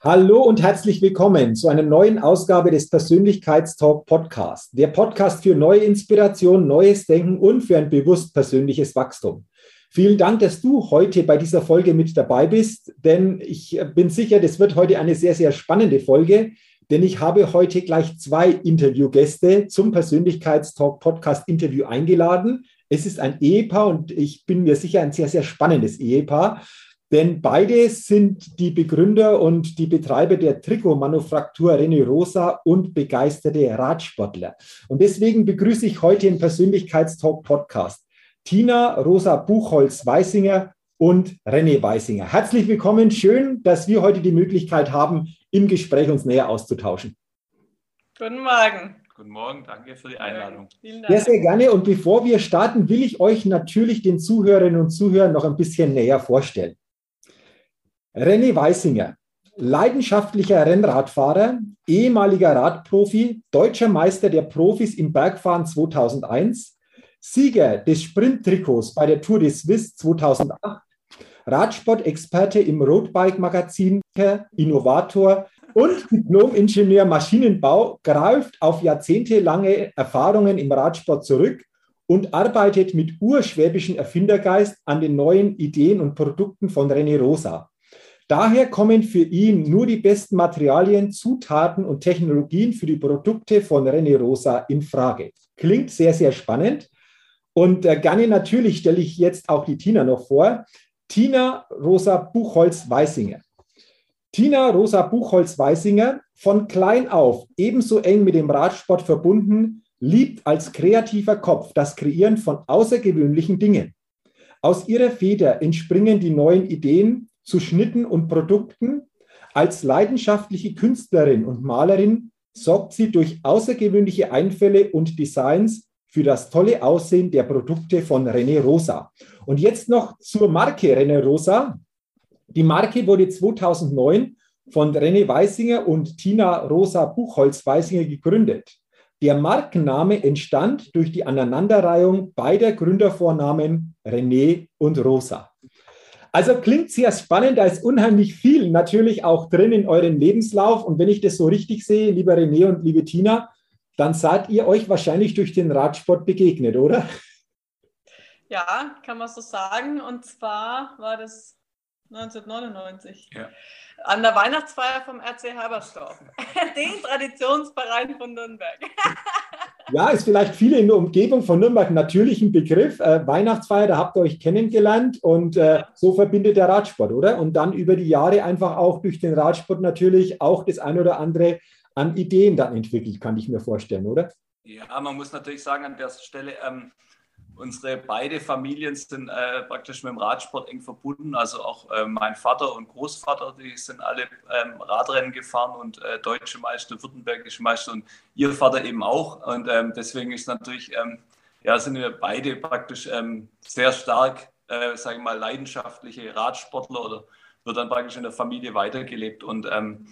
Hallo und herzlich willkommen zu einer neuen Ausgabe des Persönlichkeitstalk Podcast. Der Podcast für neue Inspiration, neues Denken und für ein bewusst persönliches Wachstum. Vielen Dank, dass du heute bei dieser Folge mit dabei bist, denn ich bin sicher, das wird heute eine sehr, sehr spannende Folge, denn ich habe heute gleich zwei Interviewgäste zum Persönlichkeitstalk Podcast Interview eingeladen. Es ist ein Ehepaar und ich bin mir sicher ein sehr, sehr spannendes Ehepaar. Denn beide sind die Begründer und die Betreiber der Trikotmanufaktur René Rosa und begeisterte Radsportler. Und deswegen begrüße ich heute im Persönlichkeitstalk Podcast Tina Rosa Buchholz-Weisinger und René Weisinger. Herzlich willkommen. Schön, dass wir heute die Möglichkeit haben, im Gespräch uns näher auszutauschen. Guten Morgen. Guten Morgen, danke für die Einladung. Vielen Dank. Sehr, sehr gerne. Und bevor wir starten, will ich euch natürlich den Zuhörerinnen und Zuhörern noch ein bisschen näher vorstellen. René Weisinger, leidenschaftlicher Rennradfahrer, ehemaliger Radprofi, deutscher Meister der Profis im Bergfahren 2001, Sieger des Sprint-Trikots bei der Tour de Suisse 2008, Radsport-Experte im Roadbike-Magazin, Innovator und Diplom-Ingenieur Maschinenbau, greift auf jahrzehntelange Erfahrungen im Radsport zurück und arbeitet mit urschwäbischen Erfindergeist an den neuen Ideen und Produkten von René Rosa. Daher kommen für ihn nur die besten Materialien, Zutaten und Technologien für die Produkte von René Rosa in Frage. Klingt sehr, sehr spannend. Und äh, gerne natürlich stelle ich jetzt auch die Tina noch vor. Tina Rosa Buchholz-Weisinger. Tina Rosa Buchholz-Weisinger, von klein auf ebenso eng mit dem Radsport verbunden, liebt als kreativer Kopf das Kreieren von außergewöhnlichen Dingen. Aus ihrer Feder entspringen die neuen Ideen, zu Schnitten und Produkten. Als leidenschaftliche Künstlerin und Malerin sorgt sie durch außergewöhnliche Einfälle und Designs für das tolle Aussehen der Produkte von René Rosa. Und jetzt noch zur Marke René Rosa. Die Marke wurde 2009 von René Weisinger und Tina Rosa Buchholz-Weisinger gegründet. Der Markenname entstand durch die Aneinanderreihung beider Gründervornamen René und Rosa. Also klingt sehr spannend, da ist unheimlich viel natürlich auch drin in eurem Lebenslauf. Und wenn ich das so richtig sehe, lieber René und liebe Tina, dann seid ihr euch wahrscheinlich durch den Radsport begegnet, oder? Ja, kann man so sagen. Und zwar war das 1999. Ja. An der Weihnachtsfeier vom RC Habersdorf, den Traditionsverein von Nürnberg. Ja, ist vielleicht viele in der Umgebung von Nürnberg natürlich ein Begriff. Äh, Weihnachtsfeier, da habt ihr euch kennengelernt und äh, so verbindet der Radsport, oder? Und dann über die Jahre einfach auch durch den Radsport natürlich auch das ein oder andere an Ideen dann entwickelt, kann ich mir vorstellen, oder? Ja, man muss natürlich sagen an der Stelle, ähm, unsere beide Familien sind äh, praktisch mit dem Radsport eng verbunden. Also auch äh, mein Vater und Großvater, die sind alle ähm, Radrennen gefahren und äh, deutsche Meister, württembergische Meister und ihr Vater eben auch. Und ähm, deswegen ist natürlich, ähm, ja, sind wir beide praktisch ähm, sehr stark, äh, sage ich mal, leidenschaftliche Radsportler oder wird dann praktisch in der Familie weitergelebt. Und ähm,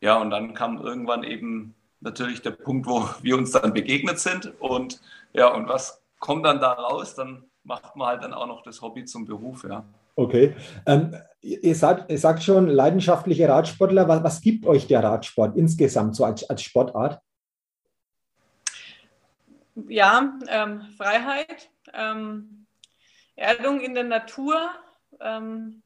ja, und dann kam irgendwann eben natürlich der Punkt, wo wir uns dann begegnet sind. Und ja, und was kommt dann da raus, dann macht man halt dann auch noch das Hobby zum Beruf, ja. Okay. Ähm, ihr, sagt, ihr sagt schon, leidenschaftliche Radsportler, was, was gibt euch der Radsport insgesamt so als, als Sportart? Ja, ähm, Freiheit, ähm, Erdung in der Natur, ähm,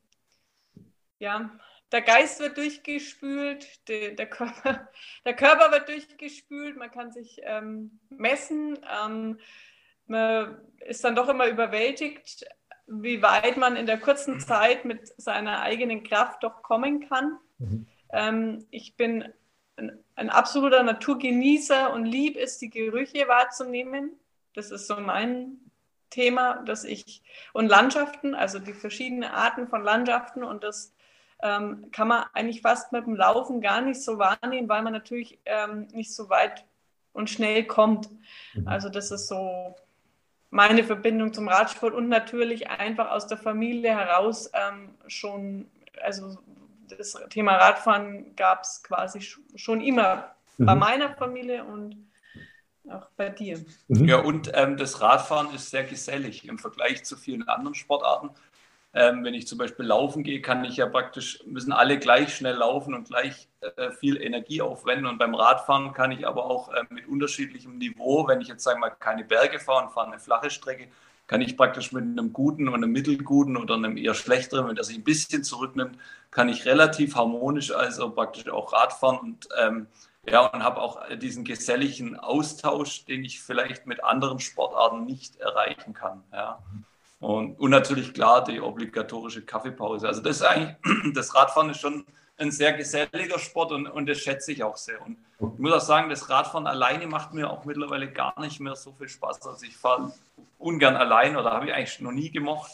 ja, der Geist wird durchgespült, der, der, Körper, der Körper wird durchgespült, man kann sich ähm, messen, ähm, man ist dann doch immer überwältigt, wie weit man in der kurzen Zeit mit seiner eigenen Kraft doch kommen kann. Mhm. Ähm, ich bin ein, ein, absoluter Naturgenießer und lieb es, die Gerüche wahrzunehmen. Das ist so mein Thema, dass ich und Landschaften, also die verschiedenen Arten von Landschaften und das ähm, kann man eigentlich fast mit dem Laufen gar nicht so wahrnehmen, weil man natürlich ähm, nicht so weit und schnell kommt. Mhm. Also das ist so meine Verbindung zum Radsport und natürlich einfach aus der Familie heraus ähm, schon, also das Thema Radfahren gab es quasi schon immer mhm. bei meiner Familie und auch bei dir. Mhm. Ja, und ähm, das Radfahren ist sehr gesellig im Vergleich zu vielen anderen Sportarten. Ähm, wenn ich zum Beispiel laufen gehe, kann ich ja praktisch, müssen alle gleich schnell laufen und gleich äh, viel Energie aufwenden. Und beim Radfahren kann ich aber auch äh, mit unterschiedlichem Niveau, wenn ich jetzt sagen mal keine Berge fahre und fahre eine flache Strecke, kann ich praktisch mit einem guten und einem mittelguten oder einem eher schlechteren, wenn der sich ein bisschen zurücknimmt, kann ich relativ harmonisch also praktisch auch Radfahren und ähm, ja, und habe auch diesen geselligen Austausch, den ich vielleicht mit anderen Sportarten nicht erreichen kann. Ja. Und, und natürlich klar die obligatorische Kaffeepause. Also das ist eigentlich, das Radfahren ist schon ein sehr geselliger Sport und, und das schätze ich auch sehr. Und ich muss auch sagen, das Radfahren alleine macht mir auch mittlerweile gar nicht mehr so viel Spaß. Also ich fahre ungern allein oder habe ich eigentlich noch nie gemocht.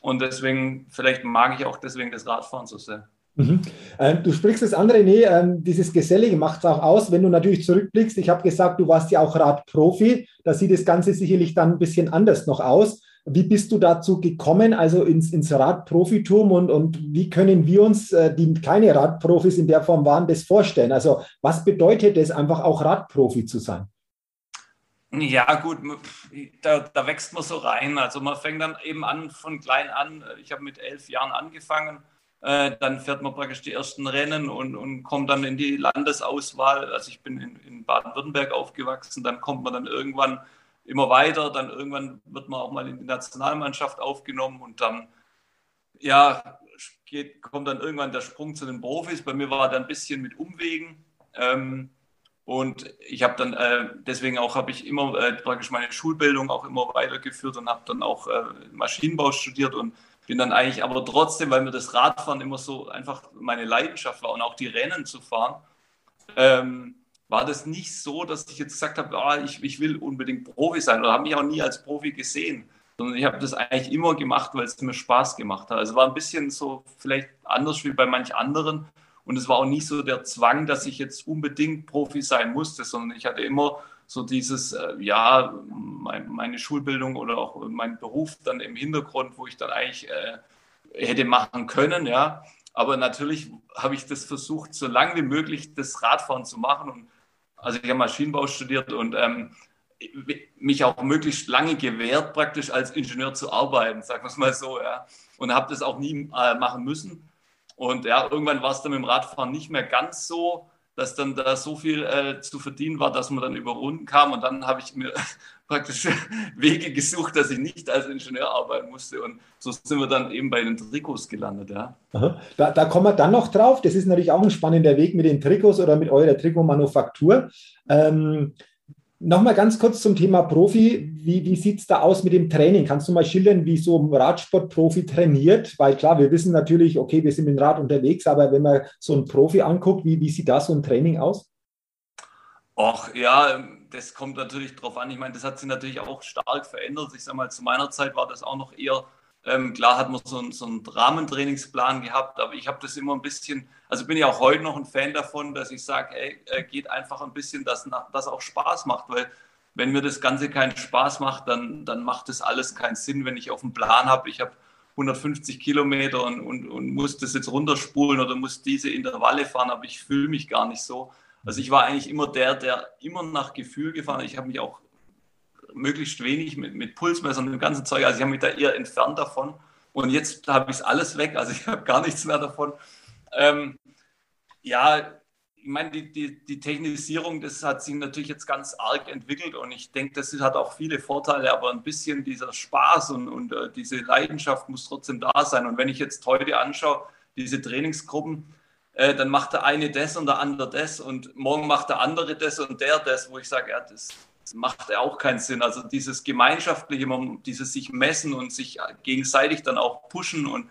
Und deswegen, vielleicht mag ich auch deswegen das Radfahren so sehr. Mhm. Ähm, du sprichst das andere, nee, ähm, dieses Gesellige macht es auch aus, wenn du natürlich zurückblickst. Ich habe gesagt, du warst ja auch Radprofi. Da sieht das Ganze sicherlich dann ein bisschen anders noch aus. Wie bist du dazu gekommen, also ins, ins Radprofitum und, und wie können wir uns, äh, die keine Radprofis in der Form waren, das vorstellen? Also was bedeutet es einfach auch Radprofi zu sein? Ja, gut, da, da, wächst man so rein. Also man fängt dann eben an von klein an. Ich habe mit elf Jahren angefangen. Äh, dann fährt man praktisch die ersten Rennen und, und kommt dann in die Landesauswahl. Also ich bin in, in Baden-Württemberg aufgewachsen. Dann kommt man dann irgendwann immer weiter. Dann irgendwann wird man auch mal in die Nationalmannschaft aufgenommen und dann, ja, geht, kommt dann irgendwann der Sprung zu den Profis. Bei mir war er ein bisschen mit Umwegen. Ähm, und ich habe dann, äh, deswegen auch habe ich immer äh, praktisch meine Schulbildung auch immer weitergeführt und habe dann auch äh, Maschinenbau studiert und bin dann eigentlich aber trotzdem, weil mir das Radfahren immer so einfach meine Leidenschaft war und auch die Rennen zu fahren, ähm, war das nicht so, dass ich jetzt gesagt habe, ah, ich, ich will unbedingt Profi sein oder habe mich auch nie als Profi gesehen, sondern ich habe das eigentlich immer gemacht, weil es mir Spaß gemacht hat. Also war ein bisschen so vielleicht anders wie bei manch anderen und es war auch nicht so der Zwang, dass ich jetzt unbedingt Profi sein musste, sondern ich hatte immer so dieses, äh, ja, mein, meine Schulbildung oder auch mein Beruf dann im Hintergrund, wo ich dann eigentlich äh, hätte machen können, ja. Aber natürlich habe ich das versucht, so lange wie möglich das Radfahren zu machen und also ich habe Maschinenbau studiert und ähm, mich auch möglichst lange gewehrt, praktisch als Ingenieur zu arbeiten, sagen wir es mal so, ja. Und habe das auch nie äh, machen müssen. Und ja, irgendwann war es dann mit dem Radfahren nicht mehr ganz so, dass dann da so viel äh, zu verdienen war, dass man dann über Runden kam. Und dann habe ich mir praktisch Wege gesucht, dass ich nicht als Ingenieur arbeiten musste. Und so sind wir dann eben bei den Trikots gelandet. Ja. Da, da kommen wir dann noch drauf. Das ist natürlich auch ein spannender Weg mit den Trikots oder mit eurer Trikotmanufaktur. Ähm, Nochmal ganz kurz zum Thema Profi. Wie, wie sieht es da aus mit dem Training? Kannst du mal schildern, wie so ein Radsportprofi trainiert? Weil klar, wir wissen natürlich, okay, wir sind mit dem Rad unterwegs, aber wenn man so einen Profi anguckt, wie, wie sieht da so ein Training aus? Ach ja, das kommt natürlich drauf an. Ich meine, das hat sich natürlich auch stark verändert. Ich sage mal, zu meiner Zeit war das auch noch eher ähm, klar hat man so, ein, so einen Rahmentrainingsplan gehabt, aber ich habe das immer ein bisschen, also bin ich auch heute noch ein Fan davon, dass ich sage, ey, äh, geht einfach ein bisschen, dass das auch Spaß macht, weil wenn mir das Ganze keinen Spaß macht, dann, dann macht das alles keinen Sinn, wenn ich auf dem Plan habe, ich habe 150 Kilometer und, und, und muss das jetzt runterspulen oder muss diese Intervalle fahren, aber ich fühle mich gar nicht so. Also ich war eigentlich immer der, der immer nach Gefühl gefahren. Ich habe mich auch möglichst wenig mit, mit Pulsmessern und dem ganzen Zeug. Also ich habe mich da eher entfernt davon. Und jetzt habe ich es alles weg, also ich habe gar nichts mehr davon. Ähm, ja, ich meine, die, die, die, Technisierung, das hat sich natürlich jetzt ganz arg entwickelt und ich denke, das hat auch viele Vorteile, aber ein bisschen dieser Spaß und, und äh, diese Leidenschaft muss trotzdem da sein. Und wenn ich jetzt heute anschaue, diese Trainingsgruppen, äh, dann macht der eine das und der andere das und morgen macht der andere das und der das, wo ich sage, ja, das, macht ja auch keinen Sinn. Also dieses gemeinschaftliche, dieses sich messen und sich gegenseitig dann auch pushen und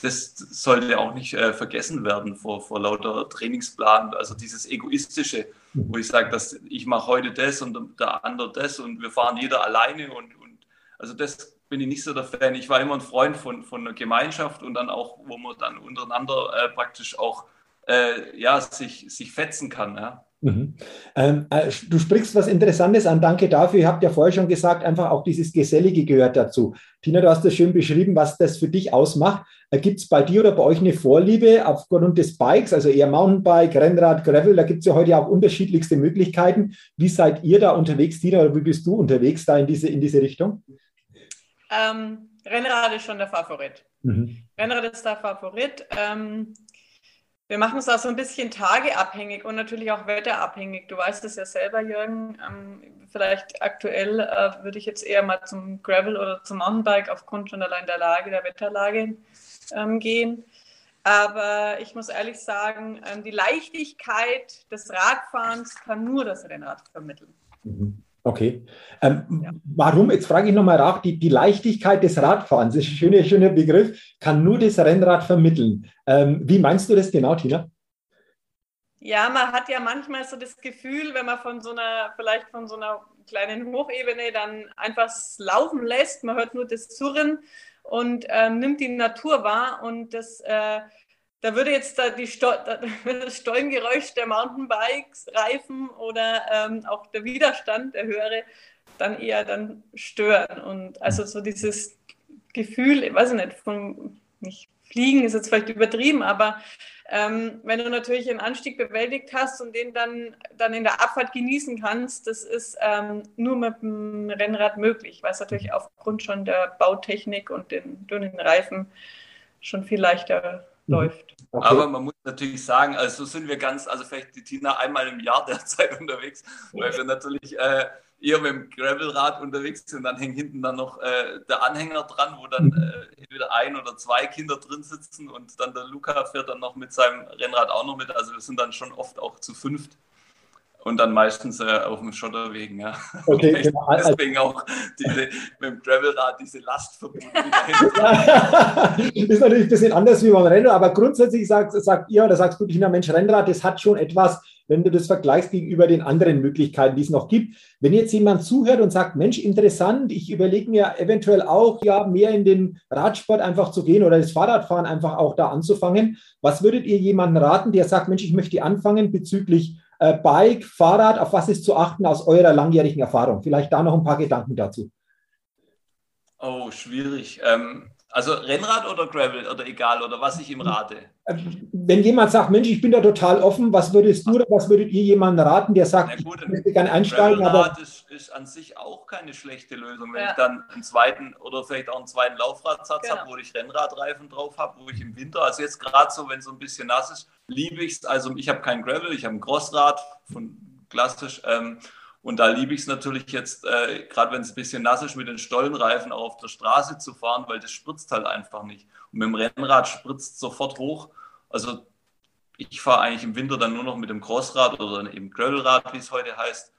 das sollte auch nicht äh, vergessen werden vor, vor lauter Trainingsplan. Also dieses Egoistische, wo ich sage, dass ich mache heute das und der andere das und wir fahren jeder alleine und, und also das bin ich nicht so der Fan. Ich war immer ein Freund von, von einer Gemeinschaft und dann auch, wo man dann untereinander äh, praktisch auch äh, ja, sich, sich fetzen kann. Ja. Mhm. Ähm, äh, du sprichst was Interessantes an, danke dafür. Ihr habt ja vorher schon gesagt, einfach auch dieses Gesellige gehört dazu. Tina, du hast das schön beschrieben, was das für dich ausmacht. Äh, gibt es bei dir oder bei euch eine Vorliebe aufgrund des Bikes, also eher Mountainbike, Rennrad, Gravel? Da gibt es ja heute auch unterschiedlichste Möglichkeiten. Wie seid ihr da unterwegs, Tina, oder wie bist du unterwegs da in diese, in diese Richtung? Ähm, Rennrad ist schon der Favorit. Mhm. Rennrad ist der Favorit. Ähm, wir machen es auch so ein bisschen tageabhängig und natürlich auch wetterabhängig. Du weißt es ja selber, Jürgen. Ähm, vielleicht aktuell äh, würde ich jetzt eher mal zum Gravel oder zum Mountainbike aufgrund schon allein der Lage, der Wetterlage ähm, gehen. Aber ich muss ehrlich sagen, ähm, die Leichtigkeit des Radfahrens kann nur das Rennrad vermitteln. Mhm. Okay. Ähm, ja. Warum, jetzt frage ich nochmal nach, die, die Leichtigkeit des Radfahrens, das ist ein schöner, schöner Begriff, kann nur das Rennrad vermitteln. Ähm, wie meinst du das genau, Tina? Ja, man hat ja manchmal so das Gefühl, wenn man von so einer, vielleicht von so einer kleinen Hochebene dann einfach laufen lässt, man hört nur das Surren und ähm, nimmt die Natur wahr und das äh, da würde jetzt da die Sto da das Stollengeräusch der Mountainbikes, Reifen oder ähm, auch der Widerstand, der höhere, dann eher dann stören. Und also so dieses Gefühl, ich weiß nicht, von nicht fliegen ist jetzt vielleicht übertrieben, aber ähm, wenn du natürlich einen Anstieg bewältigt hast und den dann, dann in der Abfahrt genießen kannst, das ist ähm, nur mit dem Rennrad möglich, weil es natürlich aufgrund schon der Bautechnik und den dünnen Reifen schon viel leichter Mhm. Läuft. Okay. Aber man muss natürlich sagen, also sind wir ganz, also vielleicht die Tina einmal im Jahr derzeit unterwegs, weil wir natürlich äh, eher mit dem Gravelrad unterwegs sind. Dann hängt hinten dann noch äh, der Anhänger dran, wo dann mhm. äh, entweder ein oder zwei Kinder drin sitzen und dann der Luca fährt dann noch mit seinem Rennrad auch noch mit. Also wir sind dann schon oft auch zu fünft. Und dann meistens äh, auf dem Schotterwegen, ja. Okay, genau. Also Deswegen auch diese, mit dem Gravelrad diese Last verbunden. ist natürlich ein bisschen anders wie beim Rennrad, aber grundsätzlich sagt, sagt ihr oder sagst du, Tina, Mensch, Rennrad, das hat schon etwas, wenn du das vergleichst gegenüber den anderen Möglichkeiten, die es noch gibt. Wenn jetzt jemand zuhört und sagt, Mensch, interessant, ich überlege mir eventuell auch, ja, mehr in den Radsport einfach zu gehen oder das Fahrradfahren einfach auch da anzufangen, was würdet ihr jemandem raten, der sagt, Mensch, ich möchte anfangen bezüglich Bike, Fahrrad, auf was ist zu achten aus eurer langjährigen Erfahrung? Vielleicht da noch ein paar Gedanken dazu. Oh, schwierig. Ähm, also Rennrad oder Gravel oder egal oder was ich ihm rate? Wenn jemand sagt, Mensch, ich bin da total offen, was würdest du oder was würdet ihr jemandem raten, der sagt, gut, ich möchte gerne einsteigen? Gravelrad aber ist, ist, an sich auch keine schlechte Lösung, wenn ja. ich dann einen zweiten oder vielleicht auch einen zweiten Laufradsatz genau. habe, wo ich Rennradreifen drauf habe, wo ich im Winter, also jetzt gerade so, wenn es so ein bisschen nass ist, liebe ich es. Also ich habe kein Gravel, ich habe ein Crossrad von klassisch. Ähm, und da liebe ich es natürlich jetzt, äh, gerade wenn es ein bisschen nass ist, mit den Stollenreifen auch auf der Straße zu fahren, weil das spritzt halt einfach nicht. Und mit dem Rennrad spritzt sofort hoch. Also ich fahre eigentlich im Winter dann nur noch mit dem Crossrad oder eben Gravelrad, wie es heute heißt.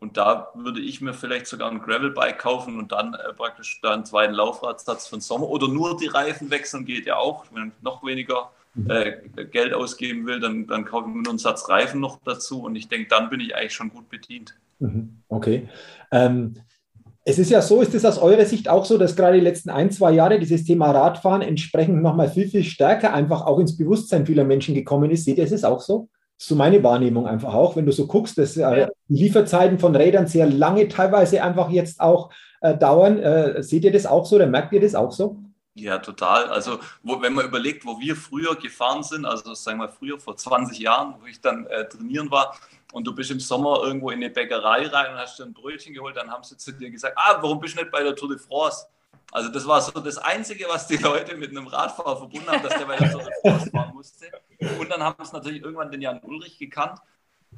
Und da würde ich mir vielleicht sogar ein Gravelbike kaufen und dann äh, praktisch da einen zweiten Laufradsatz von Sommer oder nur die Reifen wechseln geht ja auch, wenn ich noch weniger äh, Geld ausgeben will, dann, dann kaufe ich mir nur einen Satz Reifen noch dazu und ich denke, dann bin ich eigentlich schon gut bedient. Mhm. Okay. Ähm, es ist ja so, ist es aus eurer Sicht auch so, dass gerade die letzten ein, zwei Jahre dieses Thema Radfahren entsprechend nochmal viel, viel stärker einfach auch ins Bewusstsein vieler Menschen gekommen ist? Seht ihr, ist es auch so? Das ist so meine Wahrnehmung einfach auch, wenn du so guckst, dass äh, die Lieferzeiten von Rädern sehr lange teilweise einfach jetzt auch äh, dauern. Äh, seht ihr das auch so oder merkt ihr das auch so? Ja, total. Also wo, wenn man überlegt, wo wir früher gefahren sind, also sagen wir früher vor 20 Jahren, wo ich dann äh, trainieren war, und du bist im Sommer irgendwo in eine Bäckerei rein und hast dir ein Brötchen geholt, dann haben sie zu dir gesagt, ah, warum bist du nicht bei der Tour de France? Also das war so das Einzige, was die Leute mit einem Radfahrer verbunden haben, dass der bei der Tour de France fahren musste. Und dann haben sie natürlich irgendwann den Jan Ulrich gekannt.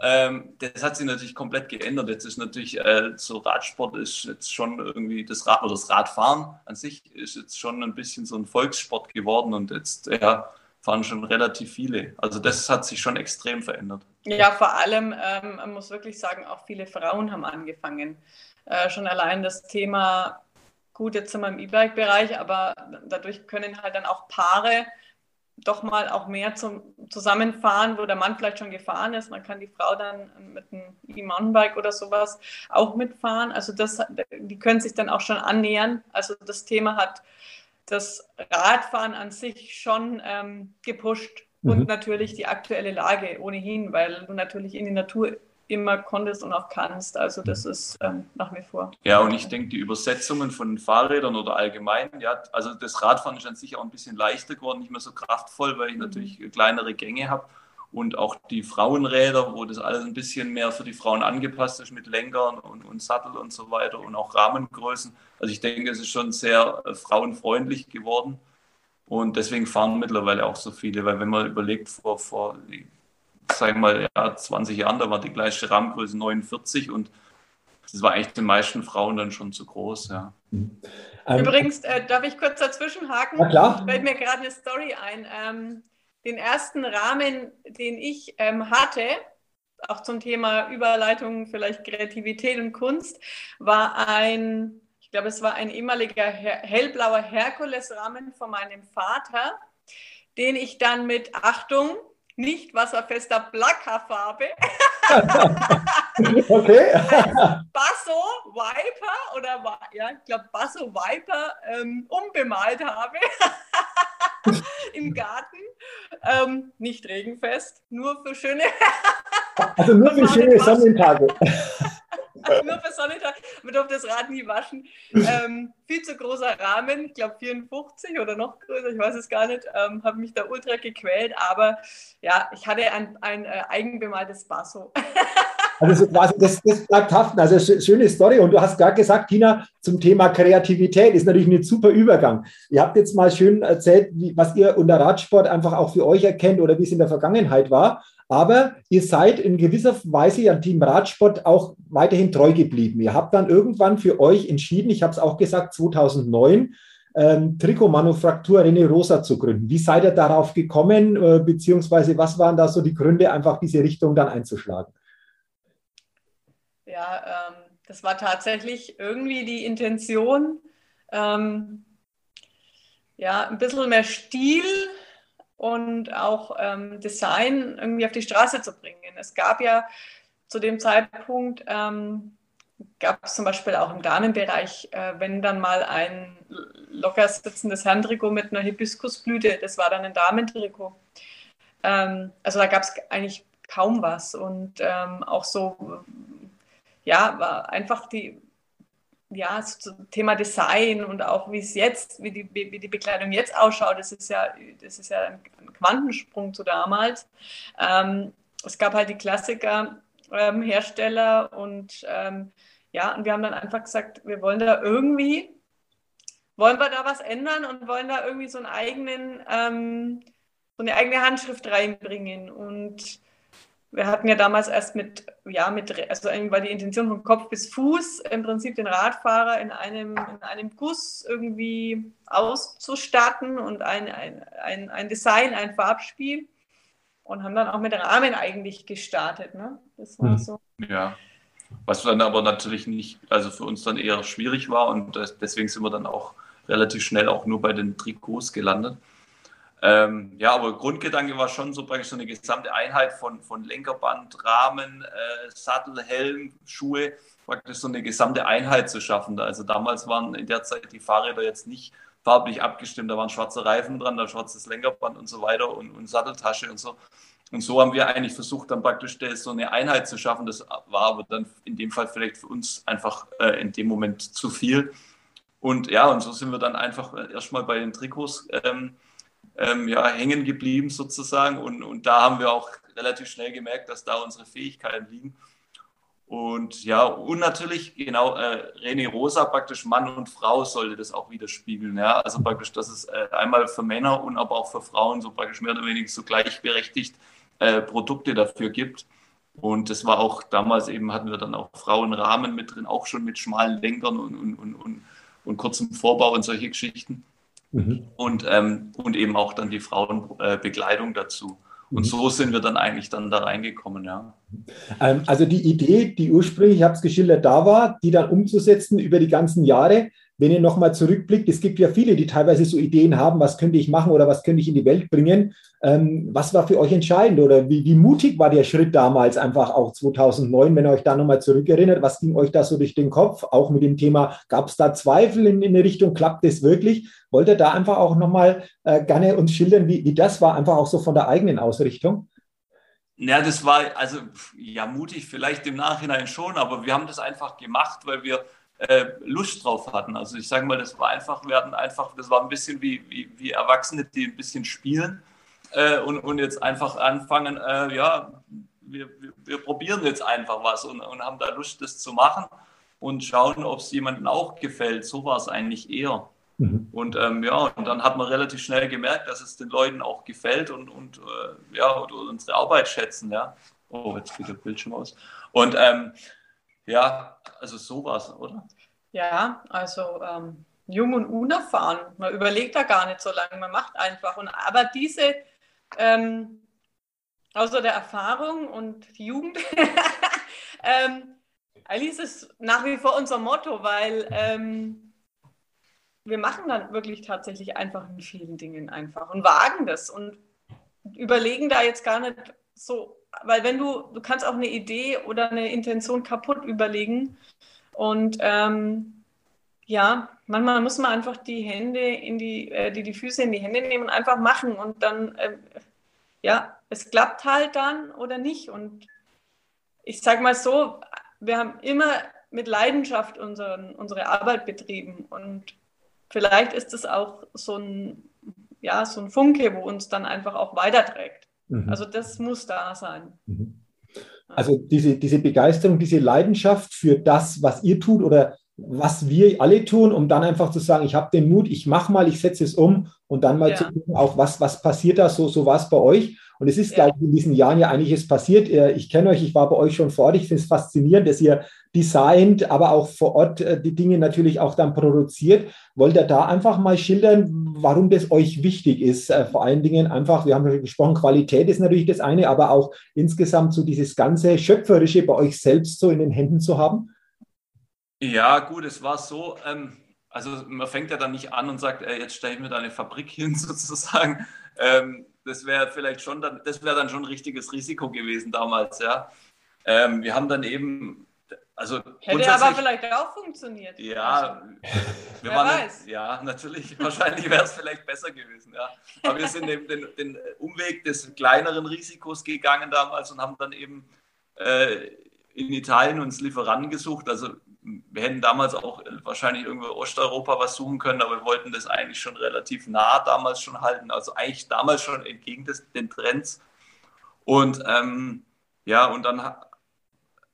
Ähm, das hat sich natürlich komplett geändert. Jetzt ist natürlich äh, so Radsport ist jetzt schon irgendwie das Rad oder das Radfahren an sich ist jetzt schon ein bisschen so ein Volkssport geworden und jetzt ja fahren schon relativ viele. Also das hat sich schon extrem verändert. Ja, vor allem, ähm, man muss wirklich sagen, auch viele Frauen haben angefangen. Äh, schon allein das Thema, gut, jetzt sind wir im E-Bike-Bereich, aber dadurch können halt dann auch Paare doch mal auch mehr zum Zusammenfahren, wo der Mann vielleicht schon gefahren ist. Man kann die Frau dann mit einem E-Mountainbike oder sowas auch mitfahren. Also das, die können sich dann auch schon annähern. Also das Thema hat das Radfahren an sich schon ähm, gepusht und mhm. natürlich die aktuelle Lage ohnehin, weil du natürlich in die Natur immer konntest und auch kannst. Also das ist ähm, nach wie vor. Ja, und ich denke, die Übersetzungen von Fahrrädern oder allgemein, ja, also das Radfahren ist an sich auch ein bisschen leichter geworden, nicht mehr so kraftvoll, weil ich mhm. natürlich kleinere Gänge habe. Und auch die Frauenräder, wo das alles ein bisschen mehr für die Frauen angepasst ist mit Lenkern und, und Sattel und so weiter und auch Rahmengrößen. Also ich denke, es ist schon sehr äh, frauenfreundlich geworden. Und deswegen fahren mittlerweile auch so viele, weil wenn man überlegt, vor, vor sage mal, ja, 20 Jahren, da war die gleiche Rahmengröße 49 und das war eigentlich den meisten Frauen dann schon zu groß, ja. Mhm. Übrigens, äh, darf ich kurz dazwischen haken? Na klar. Fällt mir gerade eine Story ein. Ähm, den ersten Rahmen, den ich ähm, hatte, auch zum Thema Überleitung, vielleicht Kreativität und Kunst, war ein, glaube, es war ein ehemaliger hellblauer Herkules-Rahmen von meinem Vater, den ich dann mit Achtung, nicht wasserfester Plackerfarbe. okay. Basso Viper oder ja, ich glaube Basso Viper ähm, umbemalt habe im Garten. Ähm, nicht regenfest, nur für schöne. also nur für schöne Sonnentage. nur für Sonnentage. Man durfte das Rad nie waschen. Ähm, viel zu großer Rahmen, ich glaube 54 oder noch größer, ich weiß es gar nicht. Ähm, Habe mich da ultra gequält, aber ja, ich hatte ein, ein äh, eigenbemaltes Basso. Also quasi das, das bleibt haften. Also schöne Story. Und du hast gerade gesagt, Tina, zum Thema Kreativität ist natürlich ein super Übergang. Ihr habt jetzt mal schön erzählt, wie, was ihr unter Radsport einfach auch für euch erkennt oder wie es in der Vergangenheit war. Aber ihr seid in gewisser Weise ja Team Radsport auch weiterhin treu geblieben. Ihr habt dann irgendwann für euch entschieden, ich habe es auch gesagt, 2009, ähm, Trikotmanufaktur René Rosa zu gründen. Wie seid ihr darauf gekommen, äh, beziehungsweise was waren da so die Gründe, einfach diese Richtung dann einzuschlagen? Ja, ähm, das war tatsächlich irgendwie die Intention, ähm, ja, ein bisschen mehr Stil und auch ähm, Design irgendwie auf die Straße zu bringen. Es gab ja zu dem Zeitpunkt, ähm, gab es zum Beispiel auch im Damenbereich, äh, wenn dann mal ein locker sitzendes Herrentrikot mit einer Hibiskusblüte, das war dann ein Damentrikot. Ähm, also da gab es eigentlich kaum was und ähm, auch so ja, war einfach die, ja, so Thema Design und auch wie es jetzt, wie die, wie die Bekleidung jetzt ausschaut, das ist ja, das ist ja ein Quantensprung zu damals. Ähm, es gab halt die Klassiker, ähm, und ähm, ja, und wir haben dann einfach gesagt, wir wollen da irgendwie, wollen wir da was ändern und wollen da irgendwie so einen eigenen, ähm, so eine eigene Handschrift reinbringen und wir hatten ja damals erst mit, ja, mit, also war die Intention von Kopf bis Fuß im Prinzip den Radfahrer in einem, in einem Guss irgendwie auszustatten und ein, ein, ein, ein Design, ein Farbspiel und haben dann auch mit Rahmen eigentlich gestartet. Ne? Das war mhm. so. Ja, was dann aber natürlich nicht, also für uns dann eher schwierig war und deswegen sind wir dann auch relativ schnell auch nur bei den Trikots gelandet. Ähm, ja, aber Grundgedanke war schon so praktisch so eine gesamte Einheit von, von Lenkerband, Rahmen, äh, Sattel, Helm, Schuhe, praktisch so eine gesamte Einheit zu schaffen. Also damals waren in der Zeit die Fahrräder jetzt nicht farblich abgestimmt, da waren schwarze Reifen dran, da schwarzes Lenkerband und so weiter und, und Satteltasche und so. Und so haben wir eigentlich versucht, dann praktisch so eine Einheit zu schaffen. Das war aber dann in dem Fall vielleicht für uns einfach äh, in dem Moment zu viel. Und ja, und so sind wir dann einfach erstmal bei den Trikots ähm, ähm, ja, hängen geblieben sozusagen. Und, und da haben wir auch relativ schnell gemerkt, dass da unsere Fähigkeiten liegen. Und ja, und natürlich, genau, äh, René Rosa, praktisch Mann und Frau sollte das auch widerspiegeln. Ja? Also praktisch, dass es äh, einmal für Männer und aber auch für Frauen so praktisch mehr oder weniger so gleichberechtigt äh, Produkte dafür gibt. Und das war auch damals eben, hatten wir dann auch Frauenrahmen mit drin, auch schon mit schmalen Lenkern und, und, und, und, und kurzem Vorbau und solche Geschichten. Mhm. und, ähm, und eben auch dann die Frauenbekleidung dazu. Und mhm. so sind wir dann eigentlich dann da reingekommen, ja. Ähm, also die Idee, die ursprünglich, ich habe es geschildert, da war, die dann umzusetzen über die ganzen Jahre, wenn ihr nochmal zurückblickt, es gibt ja viele, die teilweise so Ideen haben, was könnte ich machen oder was könnte ich in die Welt bringen. Ähm, was war für euch entscheidend oder wie, wie, mutig war der Schritt damals einfach auch 2009, wenn ihr euch da nochmal zurückerinnert? Was ging euch da so durch den Kopf? Auch mit dem Thema, gab es da Zweifel in, in eine Richtung, klappt das wirklich? Wollt ihr da einfach auch nochmal äh, gerne uns schildern, wie, wie das war, einfach auch so von der eigenen Ausrichtung? Ja, das war also ja mutig vielleicht im Nachhinein schon, aber wir haben das einfach gemacht, weil wir äh, Lust drauf hatten. Also ich sage mal, das war einfach, wir hatten einfach, das war ein bisschen wie, wie, wie Erwachsene, die ein bisschen spielen äh, und, und jetzt einfach anfangen, äh, ja, wir, wir, wir, probieren jetzt einfach was und, und haben da Lust, das zu machen und schauen, ob es jemandem auch gefällt. So war es eigentlich eher. Mhm. Und ähm, ja, und dann hat man relativ schnell gemerkt, dass es den Leuten auch gefällt und, und äh, ja, und unsere Arbeit schätzen, ja. Oh, jetzt geht der Bildschirm aus. Und ähm, ja, also sowas, oder? Ja, also ähm, jung und unerfahren. Man überlegt da gar nicht so lange, man macht einfach. Und, aber diese, ähm, außer der Erfahrung und die Jugend, ähm, eigentlich ist es nach wie vor unser Motto, weil ähm, wir machen dann wirklich tatsächlich einfach in vielen Dingen einfach und wagen das und überlegen da jetzt gar nicht so weil wenn du, du kannst auch eine Idee oder eine Intention kaputt überlegen und ähm, ja, manchmal muss man einfach die Hände in die, äh, die, die Füße in die Hände nehmen und einfach machen und dann, äh, ja, es klappt halt dann oder nicht und ich sag mal so, wir haben immer mit Leidenschaft unseren, unsere Arbeit betrieben und vielleicht ist es auch so ein, ja, so ein Funke, wo uns dann einfach auch weiterträgt. Mhm. Also das muss da sein. Mhm. Also diese, diese Begeisterung, diese Leidenschaft für das, was ihr tut oder was wir alle tun, um dann einfach zu sagen, ich habe den Mut, ich mache mal, ich setze es um und dann mal ja. zu gucken, auch was, was passiert da, so, so war es bei euch. Und es ist, ja. glaube ich, in diesen Jahren ja einiges passiert. Ich kenne euch, ich war bei euch schon vor Ort. Ich finde es faszinierend, dass ihr designt, aber auch vor Ort äh, die Dinge natürlich auch dann produziert. Wollt ihr da einfach mal schildern, warum das euch wichtig ist? Äh, vor allen Dingen einfach, wir haben ja gesprochen, Qualität ist natürlich das eine, aber auch insgesamt so dieses ganze Schöpferische bei euch selbst so in den Händen zu haben? Ja, gut, es war so, ähm, also man fängt ja dann nicht an und sagt, ey, jetzt stelle ich mir da eine Fabrik hin sozusagen. Ähm, das wäre vielleicht schon dann, das wäre dann schon ein richtiges Risiko gewesen damals, ja. Ähm, wir haben dann eben, also hätte aber vielleicht auch funktioniert. Ja, wir wer weiß. ja, natürlich, wahrscheinlich wäre es vielleicht besser gewesen, ja. Aber wir sind eben den, den, Umweg des kleineren Risikos gegangen damals und haben dann eben äh, in Italien uns Lieferanten gesucht. Also wir hätten damals auch wahrscheinlich irgendwo Osteuropa was suchen können, aber wir wollten das eigentlich schon relativ nah damals schon halten. Also eigentlich damals schon entgegen des, den Trends. Und ähm, ja, und dann,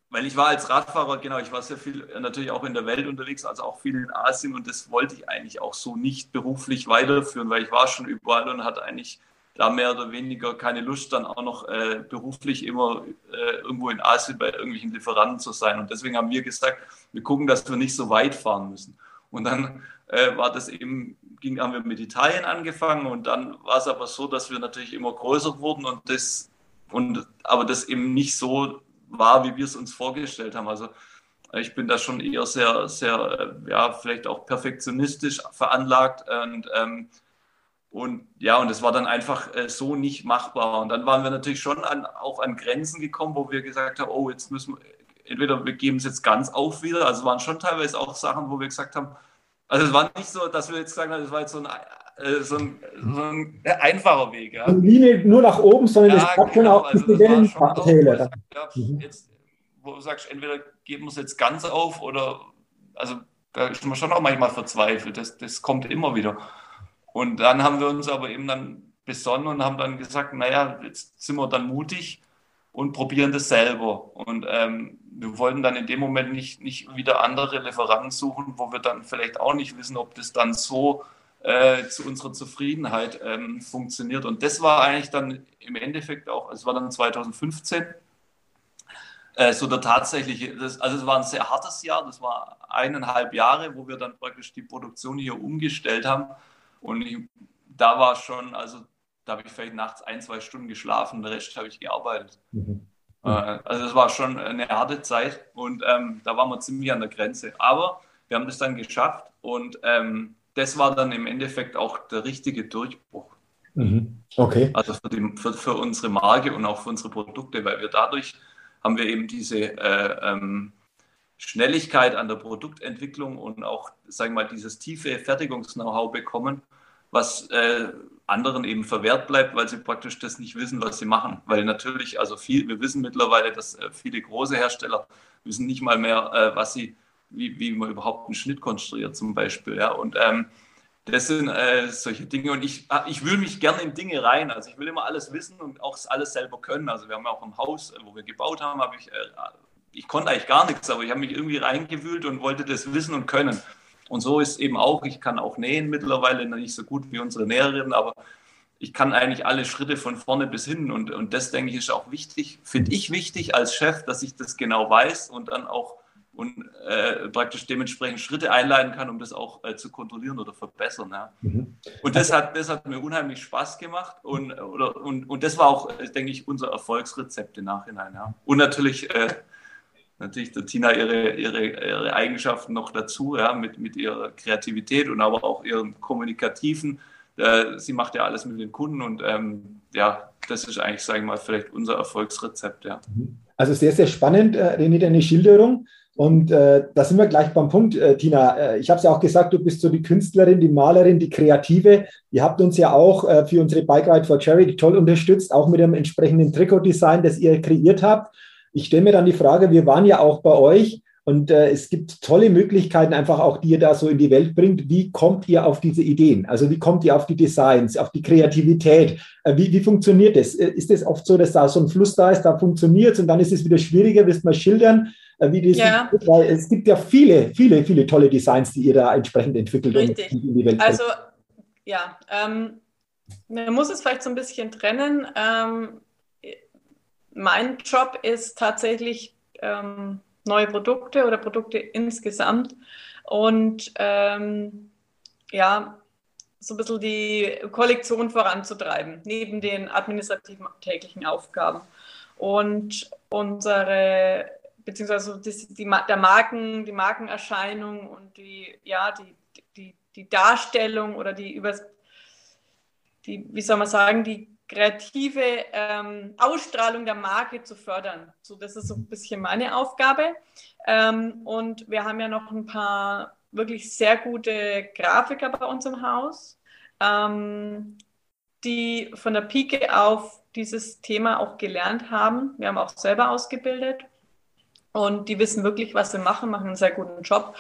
weil ich war als Radfahrer, genau, ich war sehr viel natürlich auch in der Welt unterwegs, also auch viel in Asien und das wollte ich eigentlich auch so nicht beruflich weiterführen, weil ich war schon überall und hatte eigentlich da mehr oder weniger keine Lust, dann auch noch äh, beruflich immer äh, irgendwo in Asien bei irgendwelchen Lieferanten zu sein. Und deswegen haben wir gesagt, wir gucken, dass wir nicht so weit fahren müssen. Und dann äh, war das eben, ging, haben wir mit Italien angefangen und dann war es aber so, dass wir natürlich immer größer wurden und das, und, aber das eben nicht so war, wie wir es uns vorgestellt haben. Also ich bin da schon eher sehr, sehr, äh, ja, vielleicht auch perfektionistisch veranlagt und ähm, und ja, und es war dann einfach äh, so nicht machbar. Und dann waren wir natürlich schon an, auch an Grenzen gekommen, wo wir gesagt haben, oh, jetzt müssen wir, entweder wir geben es jetzt ganz auf wieder. Also es waren schon teilweise auch Sachen, wo wir gesagt haben, also es war nicht so, dass wir jetzt gesagt haben, es war jetzt so ein, äh, so ein, so ein einfacher Weg. Ja. Linie nur nach oben, sondern ja, es gab genau, schon auch also Wellentäler. Ja, mhm. jetzt, wo du sagst, entweder geben wir es jetzt ganz auf oder, also da ist man schon auch manchmal verzweifelt. Das, das kommt immer wieder. Und dann haben wir uns aber eben dann besonnen und haben dann gesagt, naja, jetzt sind wir dann mutig und probieren das selber. Und ähm, wir wollten dann in dem Moment nicht, nicht wieder andere Lieferanten suchen, wo wir dann vielleicht auch nicht wissen, ob das dann so äh, zu unserer Zufriedenheit ähm, funktioniert. Und das war eigentlich dann im Endeffekt auch, es war dann 2015, äh, so der tatsächliche, das, also es war ein sehr hartes Jahr, das war eineinhalb Jahre, wo wir dann praktisch die Produktion hier umgestellt haben Und ich, da war schon, also da habe ich vielleicht nachts ein, zwei Stunden geschlafen, den Rest habe ich gearbeitet. Mhm. Äh, also das war schon eine harte Zeit und ähm, da waren wir ziemlich an der Grenze. Aber wir haben das dann geschafft und ähm, das war dann im Endeffekt auch der richtige Durchbruch. Mhm. Okay. Also für, die, für, für, unsere Marke und auch für unsere Produkte, weil wir dadurch haben wir eben diese äh, ähm, Schnelligkeit an der Produktentwicklung und auch, sagen wir mal, dieses tiefe Fertigungs-Know-how bekommen, was äh, anderen eben verwehrt bleibt, weil sie praktisch das nicht wissen, was sie machen. Weil natürlich, also viel, wir wissen mittlerweile, dass äh, viele große Hersteller wissen nicht mal mehr, äh, was sie, wie, wie man überhaupt einen Schnitt konstruiert zum Beispiel. Ja. Und ähm, das sind äh, solche Dinge und ich, ah, ich will mich gerne in Dinge rein. Also ich will immer alles wissen und auch alles selber können. Also wir haben ja auch im Haus, äh, wo wir gebaut haben, habe ich, äh, ich konnte eigentlich gar nichts, aber ich habe mich irgendwie reingewühlt und wollte das wissen und können. Und so ist eben auch, ich kann auch nähen mittlerweile, nicht so gut wie unsere Näherin, aber ich kann eigentlich alle Schritte von vorne bis hin. Und, und das, denke ich, ist auch wichtig, finde ich wichtig als Chef, dass ich das genau weiß und dann auch und äh, praktisch dementsprechend Schritte einleiten kann, um das auch äh, zu kontrollieren oder verbessern. Ja. Mhm. Und das hat, das hat mir unheimlich Spaß gemacht und, oder, und, und das war auch, äh, denke ich, unser Erfolgsrezept im Nachhinein. Ja. Und natürlich äh, natürlich der Tina ihre, ihre, ihre Eigenschaften noch dazu, ja, mit, mit ihrer Kreativität und aber auch ihrem Kommunikativen. Äh, sie macht ja alles mit den Kunden und ähm, ja, das ist eigentlich, sage ich mal, vielleicht unser Erfolgsrezept. Ja. Also sehr, sehr spannend, äh, René, deine Schilderung. Und äh, da sind wir gleich beim Punkt, äh, Tina. Äh, ich habe es ja auch gesagt, du bist so die Künstlerin, die Malerin, die Kreative. Ihr habt uns ja auch äh, für unsere Bike Ride for Charity toll unterstützt, auch mit dem entsprechenden Trikotdesign, das ihr kreiert habt ich stelle mir dann die Frage, wir waren ja auch bei euch und äh, es gibt tolle Möglichkeiten, einfach auch, die ihr da so in die Welt bringt. Wie kommt ihr auf diese Ideen? Also wie kommt ihr auf die Designs, auf die Kreativität? Äh, wie, wie funktioniert das? Äh, ist es oft so, dass da so ein Fluss da ist, da funktioniert es und dann ist es wieder schwieriger? Willst du mal schildern, äh, wie das ja. ist? Weil es gibt ja viele, viele, viele tolle Designs, die ihr da entsprechend entwickelt Richtig. und in die Welt bringt. Also ja, ähm, man muss es vielleicht so ein bisschen trennen. Ähm, mein Job ist tatsächlich ähm, neue Produkte oder Produkte insgesamt und ähm, ja, so ein bisschen die Kollektion voranzutreiben, neben den administrativen täglichen Aufgaben. Und unsere, beziehungsweise die, die, der Marken, die Markenerscheinung und die, ja, die, die, die Darstellung oder die, übers, die, wie soll man sagen, die kreative ähm, Ausstrahlung der Marke zu fördern. So, das ist so ein bisschen meine Aufgabe. Ähm, und wir haben ja noch ein paar wirklich sehr gute Grafiker bei uns im Haus, ähm, die von der Pike auf dieses Thema auch gelernt haben. Wir haben auch selber ausgebildet und die wissen wirklich, was sie machen, machen einen sehr guten Job.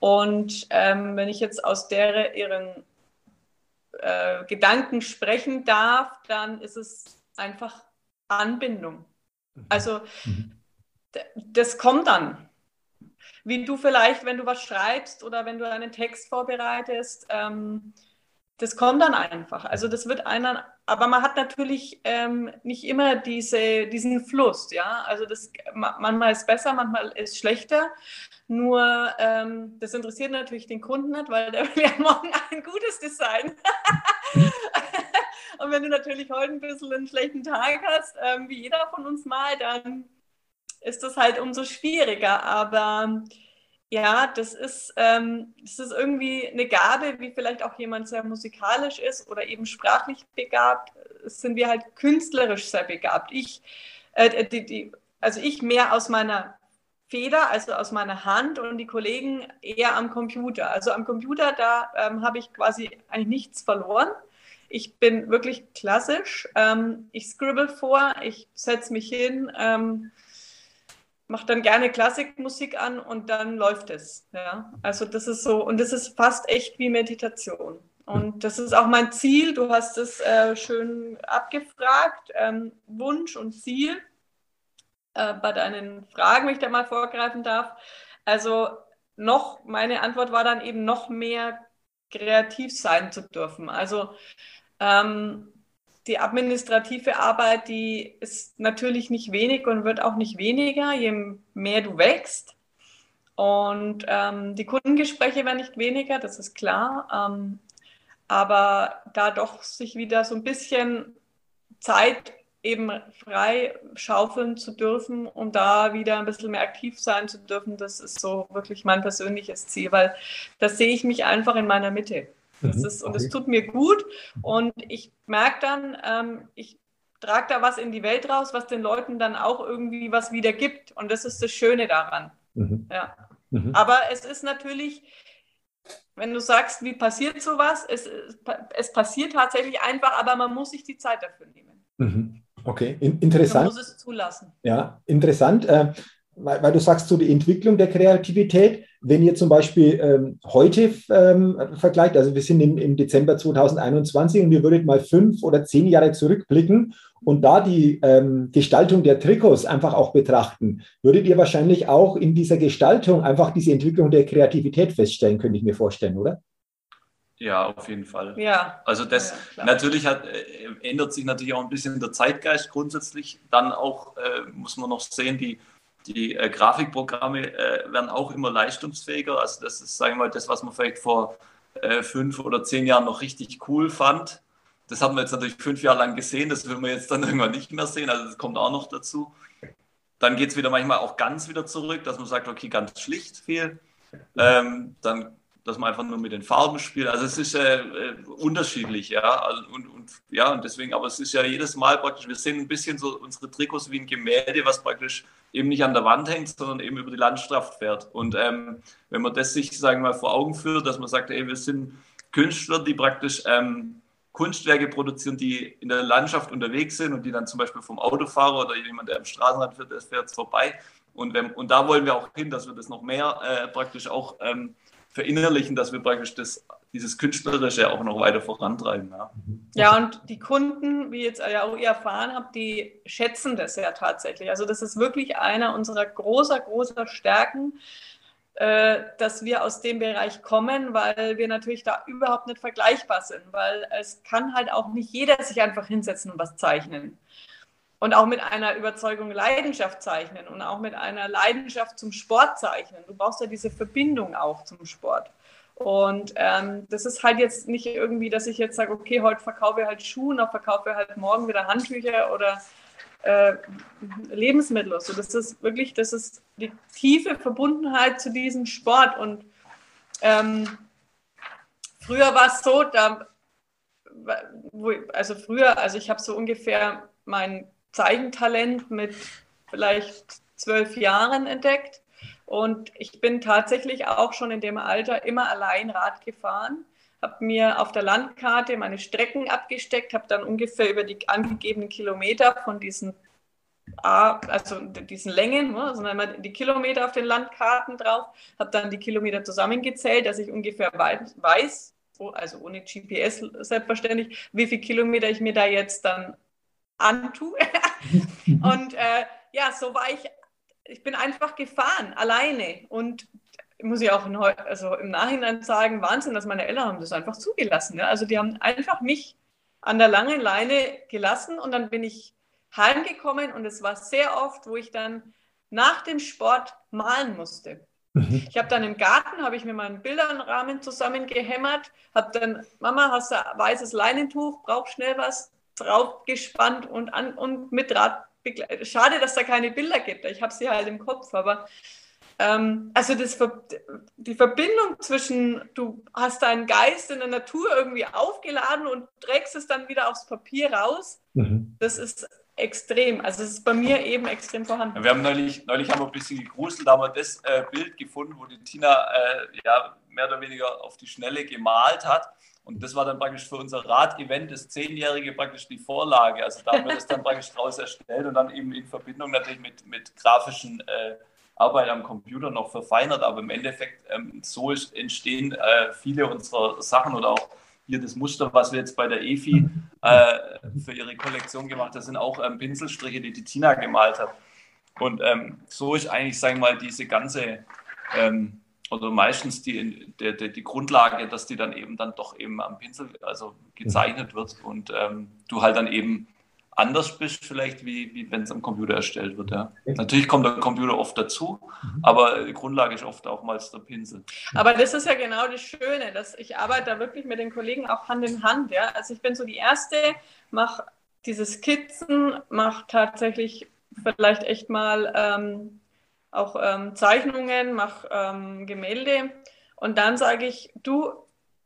Und ähm, wenn ich jetzt aus der ihren äh, Gedanken sprechen darf, dann ist es einfach Anbindung. Mhm. Also mhm. das kommt dann. Wie du vielleicht, wenn du was schreibst oder wenn du einen Text vorbereitest, ähm, das kommt dann einfach. Also das wird einer, aber man hat natürlich ähm, nicht immer diese, diesen Fluss, ja. Also das manchmal ist besser, manchmal ist schlechter. Nur ähm, das interessiert natürlich den Kunden nicht, weil der will ja morgen ein gutes Design. Und wenn du natürlich heute ein bisschen einen schlechten Tag hast, ähm, wie jeder von uns mal, dann ist das halt umso schwieriger. Aber ja, das ist, ähm, das ist irgendwie eine Gabe, wie vielleicht auch jemand sehr musikalisch ist oder eben sprachlich begabt, sind wir halt künstlerisch sehr begabt. Ich, äh, die, die, also ich mehr aus meiner Feder, also aus meiner Hand und die Kollegen eher am Computer. Also am Computer, da ähm, habe ich quasi eigentlich nichts verloren. Ich bin wirklich klassisch. Ähm, ich scribble vor, ich setze mich hin. Mache dann gerne Klassikmusik an und dann läuft es. Ja? Also das ist so, und das ist fast echt wie Meditation. Und das ist auch mein Ziel. Du hast es äh, schön abgefragt, ähm, Wunsch und Ziel äh, bei deinen Fragen, wenn ich da mal vorgreifen darf. Also noch, meine Antwort war dann eben noch mehr kreativ sein zu dürfen. Also ähm, die administrative Arbeit, die ist natürlich nicht wenig und wird auch nicht weniger, je mehr du wächst. Und ähm, die Kundengespräche werden nicht weniger, das ist klar. Ähm, aber da doch sich wieder so ein bisschen Zeit eben frei schaufeln zu dürfen, um da wieder ein bisschen mehr aktiv sein zu dürfen, das ist so wirklich mein persönliches Ziel, weil das sehe ich mich einfach in meiner Mitte. Das mhm, ist, und es tut mir gut und ich merke dann, ähm, ich trage da was in die Welt raus, was den Leuten dann auch irgendwie was wieder gibt und das ist das Schöne daran. Mhm. Ja. Mhm. Aber es ist natürlich, wenn du sagst, wie passiert sowas, es, es passiert tatsächlich einfach, aber man muss sich die Zeit dafür nehmen. Mhm. Okay, In interessant. Man muss es zulassen. Ja, interessant, äh, weil, weil, du sagst, so die Entwicklung der Kreativität, wenn ihr zum Beispiel ähm, heute ähm, vergleicht, also wir sind im, im, Dezember 2021 und ihr würdet mal fünf oder zehn Jahre zurückblicken und da die ähm, Gestaltung der Trikots einfach auch betrachten, würdet ihr wahrscheinlich auch in dieser Gestaltung einfach diese Entwicklung der Kreativität feststellen, könnte ich mir vorstellen, oder? Ja, auf jeden Fall. Ja. Also das ja, natürlich hat, äh, ändert sich natürlich auch ein bisschen der Zeitgeist grundsätzlich. Dann auch äh, muss man noch sehen, die, die äh, Grafikprogramme äh, werden auch immer leistungsfähiger. Also das ist, sagen wir mal, das, was man vielleicht vor äh, fünf oder zehn Jahren noch richtig cool fand. Das haben wir jetzt natürlich fünf Jahre lang gesehen, das will man jetzt dann irgendwann nicht mehr sehen. Also das kommt auch noch dazu. Dann geht es wieder manchmal auch ganz wieder zurück, dass man sagt, okay, ganz schlicht viel. Ähm, dann dass man einfach nur mit den Farben spielt. Also es ist äh, äh, unterschiedlich, ja. Also, und, und, ja, und deswegen, aber es ist ja jedes Mal praktisch, wir sehen ein bisschen so unsere Trikots wie ein Gemälde, was praktisch eben nicht an der Wand hängt, sondern eben über die Landschaft fährt. Und ähm, wenn man das sich, sagen wir mal, vor Augen führt, dass man sagt, ey, wir sind Künstler, die praktisch ähm, Kunstwerke produzieren, die in der Landschaft unterwegs sind und die dann zum Beispiel vom Autofahrer oder jemand, der am Straßenrand fährt, der fährt vorbei. Und, wenn, und da wollen wir auch hin, dass wir das noch mehr äh, praktisch auch ähm, verinnerlichen, dass wir praktisch das, dieses Künstlerische auch noch weiter vorantreiben. Ja. ja, und die Kunden, wie jetzt ja auch ihr erfahren habt, die schätzen das ja tatsächlich. Also das ist wirklich einer unserer großer, großer Stärken, äh, dass wir aus dem Bereich kommen, weil wir natürlich da überhaupt nicht vergleichbar sind, weil es kann halt auch nicht jeder sich einfach hinsetzen und was zeichnen und auch mit einer Überzeugung Leidenschaft zeichnen und auch mit einer Leidenschaft zum Sport zeichnen. Du brauchst ja diese Verbindung auch zum Sport. Und ähm, das ist halt jetzt nicht irgendwie, dass ich jetzt sage, okay, heute verkaufe ich halt Schuhe, noch verkaufe ich halt morgen wieder Handtücher oder äh, Lebensmittel. Also das ist wirklich, das ist die tiefe Verbundenheit zu diesem Sport. Und ähm, früher war es so, da, also früher, also ich habe so ungefähr mein Zeichentalent mit vielleicht zwölf Jahren entdeckt. Und ich bin tatsächlich auch schon in dem Alter immer allein Rad gefahren, habe mir auf der Landkarte meine Strecken abgesteckt, habe dann ungefähr über die angegebenen Kilometer von diesen also diesen Längen, ne, sondern immer die Kilometer auf den Landkarten drauf, habe dann die Kilometer zusammengezählt, dass ich ungefähr weiß, also ohne GPS selbstverständlich, wie viele Kilometer ich mir da jetzt dann antue. und äh, ja, so war ich, ich bin einfach gefahren, alleine. Und muss ich auch in, also im Nachhinein sagen, Wahnsinn, dass meine Eltern haben das einfach zugelassen. Ja? Also die haben einfach mich an der langen Leine gelassen und dann bin ich heimgekommen und es war sehr oft, wo ich dann nach dem Sport malen musste. Mhm. Ich habe dann im Garten, habe ich mir meinen Bilderrahmen zusammengehämmert, habe dann, Mama, hast du ein weißes Leinentuch, brauch schnell was, draufgespannt und, an, und mit Rad begleitet. Schade, dass da keine Bilder gibt. Ich habe sie halt im Kopf, aber ähm, also das, die Verbindung zwischen, du hast deinen Geist in der Natur irgendwie aufgeladen und trägst es dann wieder aufs Papier raus, mhm. das ist extrem. Also es ist bei mir eben extrem vorhanden. Wir haben neulich, neulich haben wir ein bisschen gegruselt, da haben wir das äh, Bild gefunden, wo die Tina äh, ja, mehr oder weniger auf die Schnelle gemalt hat. Und das war dann praktisch für unser Rad-Event, das Zehnjährige, praktisch die Vorlage. Also da haben wir das dann praktisch draus erstellt und dann eben in Verbindung natürlich mit, mit grafischen äh, Arbeit am Computer noch verfeinert. Aber im Endeffekt, ähm, so ist, entstehen äh, viele unserer Sachen oder auch hier das Muster, was wir jetzt bei der EFI äh, für ihre Kollektion gemacht haben, das sind auch ähm, Pinselstriche, die die Tina gemalt hat. Und ähm, so ist eigentlich, sagen wir mal, diese ganze ähm, oder meistens die, die, die, die, Grundlage, dass die dann eben dann doch eben am Pinsel also gezeichnet wird und ähm, du halt dann eben anders bist, vielleicht wie, wie wenn es am Computer erstellt wird. Ja. Natürlich kommt der Computer oft dazu, mhm. aber die Grundlage ist oft auch mal der Pinsel. Aber das ist ja genau das Schöne, dass ich arbeite da wirklich mit den Kollegen auch Hand in Hand. Ja. Also ich bin so die Erste, mache diese Skizzen, mache tatsächlich vielleicht echt mal ähm, auch ähm, Zeichnungen, mache ähm, Gemälde und dann sage ich, du,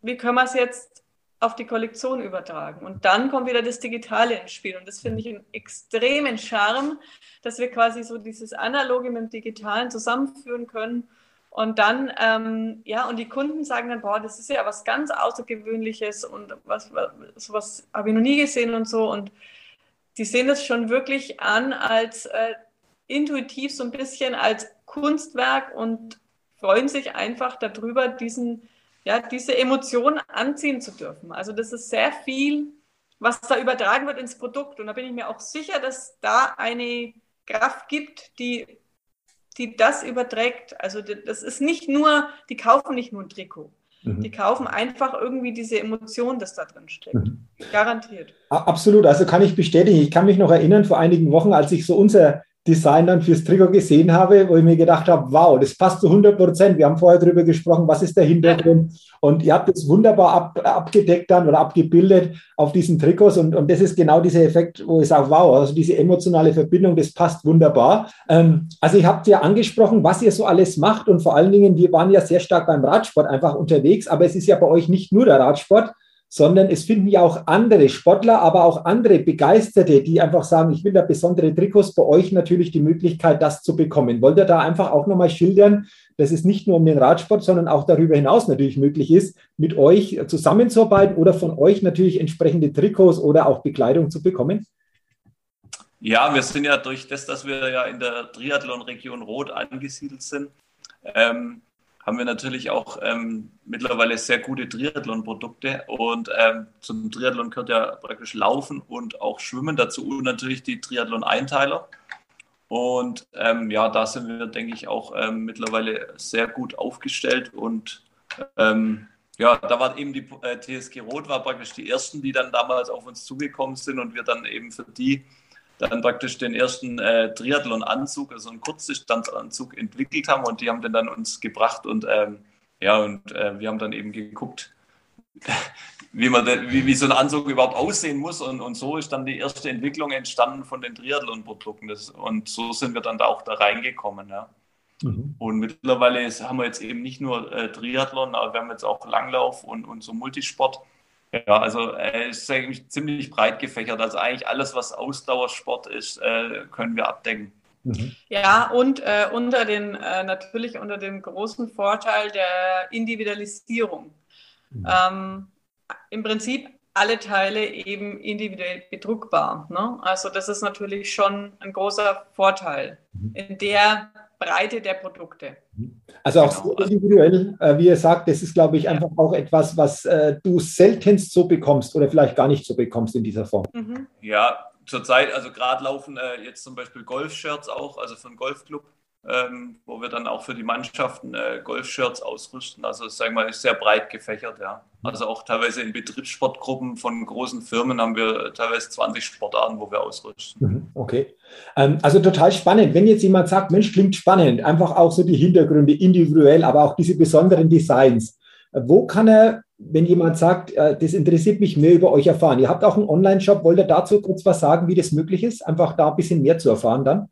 wie können wir es jetzt auf die Kollektion übertragen. Und dann kommt wieder das Digitale ins Spiel. Und das finde ich einen extremen Charme, dass wir quasi so dieses Analoge mit dem Digitalen zusammenführen können. Und dann, ähm, ja, und die Kunden sagen dann, boah, das ist ja was ganz Außergewöhnliches und was, was sowas habe ich noch nie gesehen und so. Und die sehen das schon wirklich an als äh, intuitiv so ein bisschen als Kunstwerk und freuen sich einfach darüber, diesen ja, diese Emotionen anziehen zu dürfen. Also das ist sehr viel, was da übertragen wird ins Produkt. Und da bin ich mir auch sicher, dass da eine Kraft gibt, die, die das überträgt. Also das ist nicht nur, die kaufen nicht nur ein Trikot. Mhm. Die kaufen einfach irgendwie diese Emotion, das da drin steckt. Mhm. Garantiert. Absolut. Also kann ich bestätigen. Ich kann mich noch erinnern, vor einigen Wochen, als ich so unser Design dann fürs Trikot gesehen habe, wo ich mir gedacht habe, wow, das passt zu 100 Prozent. Wir haben vorher darüber gesprochen, was ist der Hintergrund. Und ihr habt es wunderbar ab, abgedeckt dann oder abgebildet auf diesen Trikots. Und, und das ist genau dieser Effekt, wo ich sage, wow, also diese emotionale Verbindung, das passt wunderbar. Ähm, also ich habe ja angesprochen, was ihr so alles macht. Und vor allen Dingen, wir waren ja sehr stark beim Radsport einfach unterwegs. Aber es ist ja bei euch nicht nur der Radsport, sondern es finden ja auch andere Sportler, aber auch andere Begeisterte, die einfach sagen, ich will da besondere Trikots, bei euch natürlich die Möglichkeit, das zu bekommen. Wollt ihr da einfach auch nochmal schildern, dass es nicht nur um den Radsport, sondern auch darüber hinaus natürlich möglich ist, mit euch zusammenzuarbeiten oder von euch natürlich entsprechende Trikots oder auch Bekleidung zu bekommen? Ja, wir sind ja durch das, dass wir ja in der Triathlon-Region Rot angesiedelt sind, ähm, haben wir natürlich auch ähm, mittlerweile sehr gute Triathlon-Produkte. Und ähm, zum Triathlon gehört ja praktisch Laufen und auch Schwimmen dazu und natürlich die Triathlon-Einteiler. Und ähm, ja, da sind wir, denke ich, auch ähm, mittlerweile sehr gut aufgestellt. Und ähm, ja, da war eben die äh, TSG Rot, war praktisch die ersten, die dann damals auf uns zugekommen sind und wir dann eben für die dann praktisch den ersten äh, Triathlon-Anzug, also einen Kurzdistanzanzug entwickelt haben und die haben den dann uns gebracht und ähm, ja, und äh, wir haben dann eben geguckt, wie, man de, wie, wie so ein Anzug überhaupt aussehen muss und, und so ist dann die erste Entwicklung entstanden von den Triathlon-Produkten und so sind wir dann da auch da reingekommen, ja. Mhm. Und mittlerweile ist, haben wir jetzt eben nicht nur äh, Triathlon, aber wir haben jetzt auch Langlauf und, und so Multisport. Ja, also äh, ist eigentlich ziemlich breit gefächert. Also eigentlich alles, was Ausdauersport ist, äh, können wir abdecken. Mhm. Ja, und äh, unter den, äh, natürlich unter dem großen Vorteil der Individualisierung. Mhm. Ähm, Im Prinzip alle Teile eben individuell bedruckbar. Ne? Also das ist natürlich schon ein großer Vorteil mhm. in der Breite der Produkte. Also auch genau. so individuell, äh, wie ihr sagt, das ist, glaube ich, einfach auch etwas, was äh, du seltenst so bekommst oder vielleicht gar nicht so bekommst in dieser Form. Mhm. Ja, zurzeit, also gerade laufen äh, jetzt zum Beispiel Golf-Shirts auch, also für einen Golfclub ähm, wo wir dann auch für die Mannschaften äh, Golfshirts ausrüsten. Also sagen wir mal, ist sehr breit gefächert, ja. Also auch teilweise in Betriebssportgruppen von großen Firmen haben wir teilweise 20 Sportarten, wo wir ausrüsten. Mhm, okay. Ähm, also total spannend. Wenn jetzt jemand sagt, Mensch, klingt spannend, einfach auch so die Hintergründe individuell, aber auch diese besonderen Designs. Wo kann er, wenn jemand sagt, äh, das interessiert mich mehr über euch erfahren? Ihr habt auch einen Online-Shop, wollt ihr dazu kurz was sagen, wie das möglich ist? Einfach da ein bisschen mehr zu erfahren dann?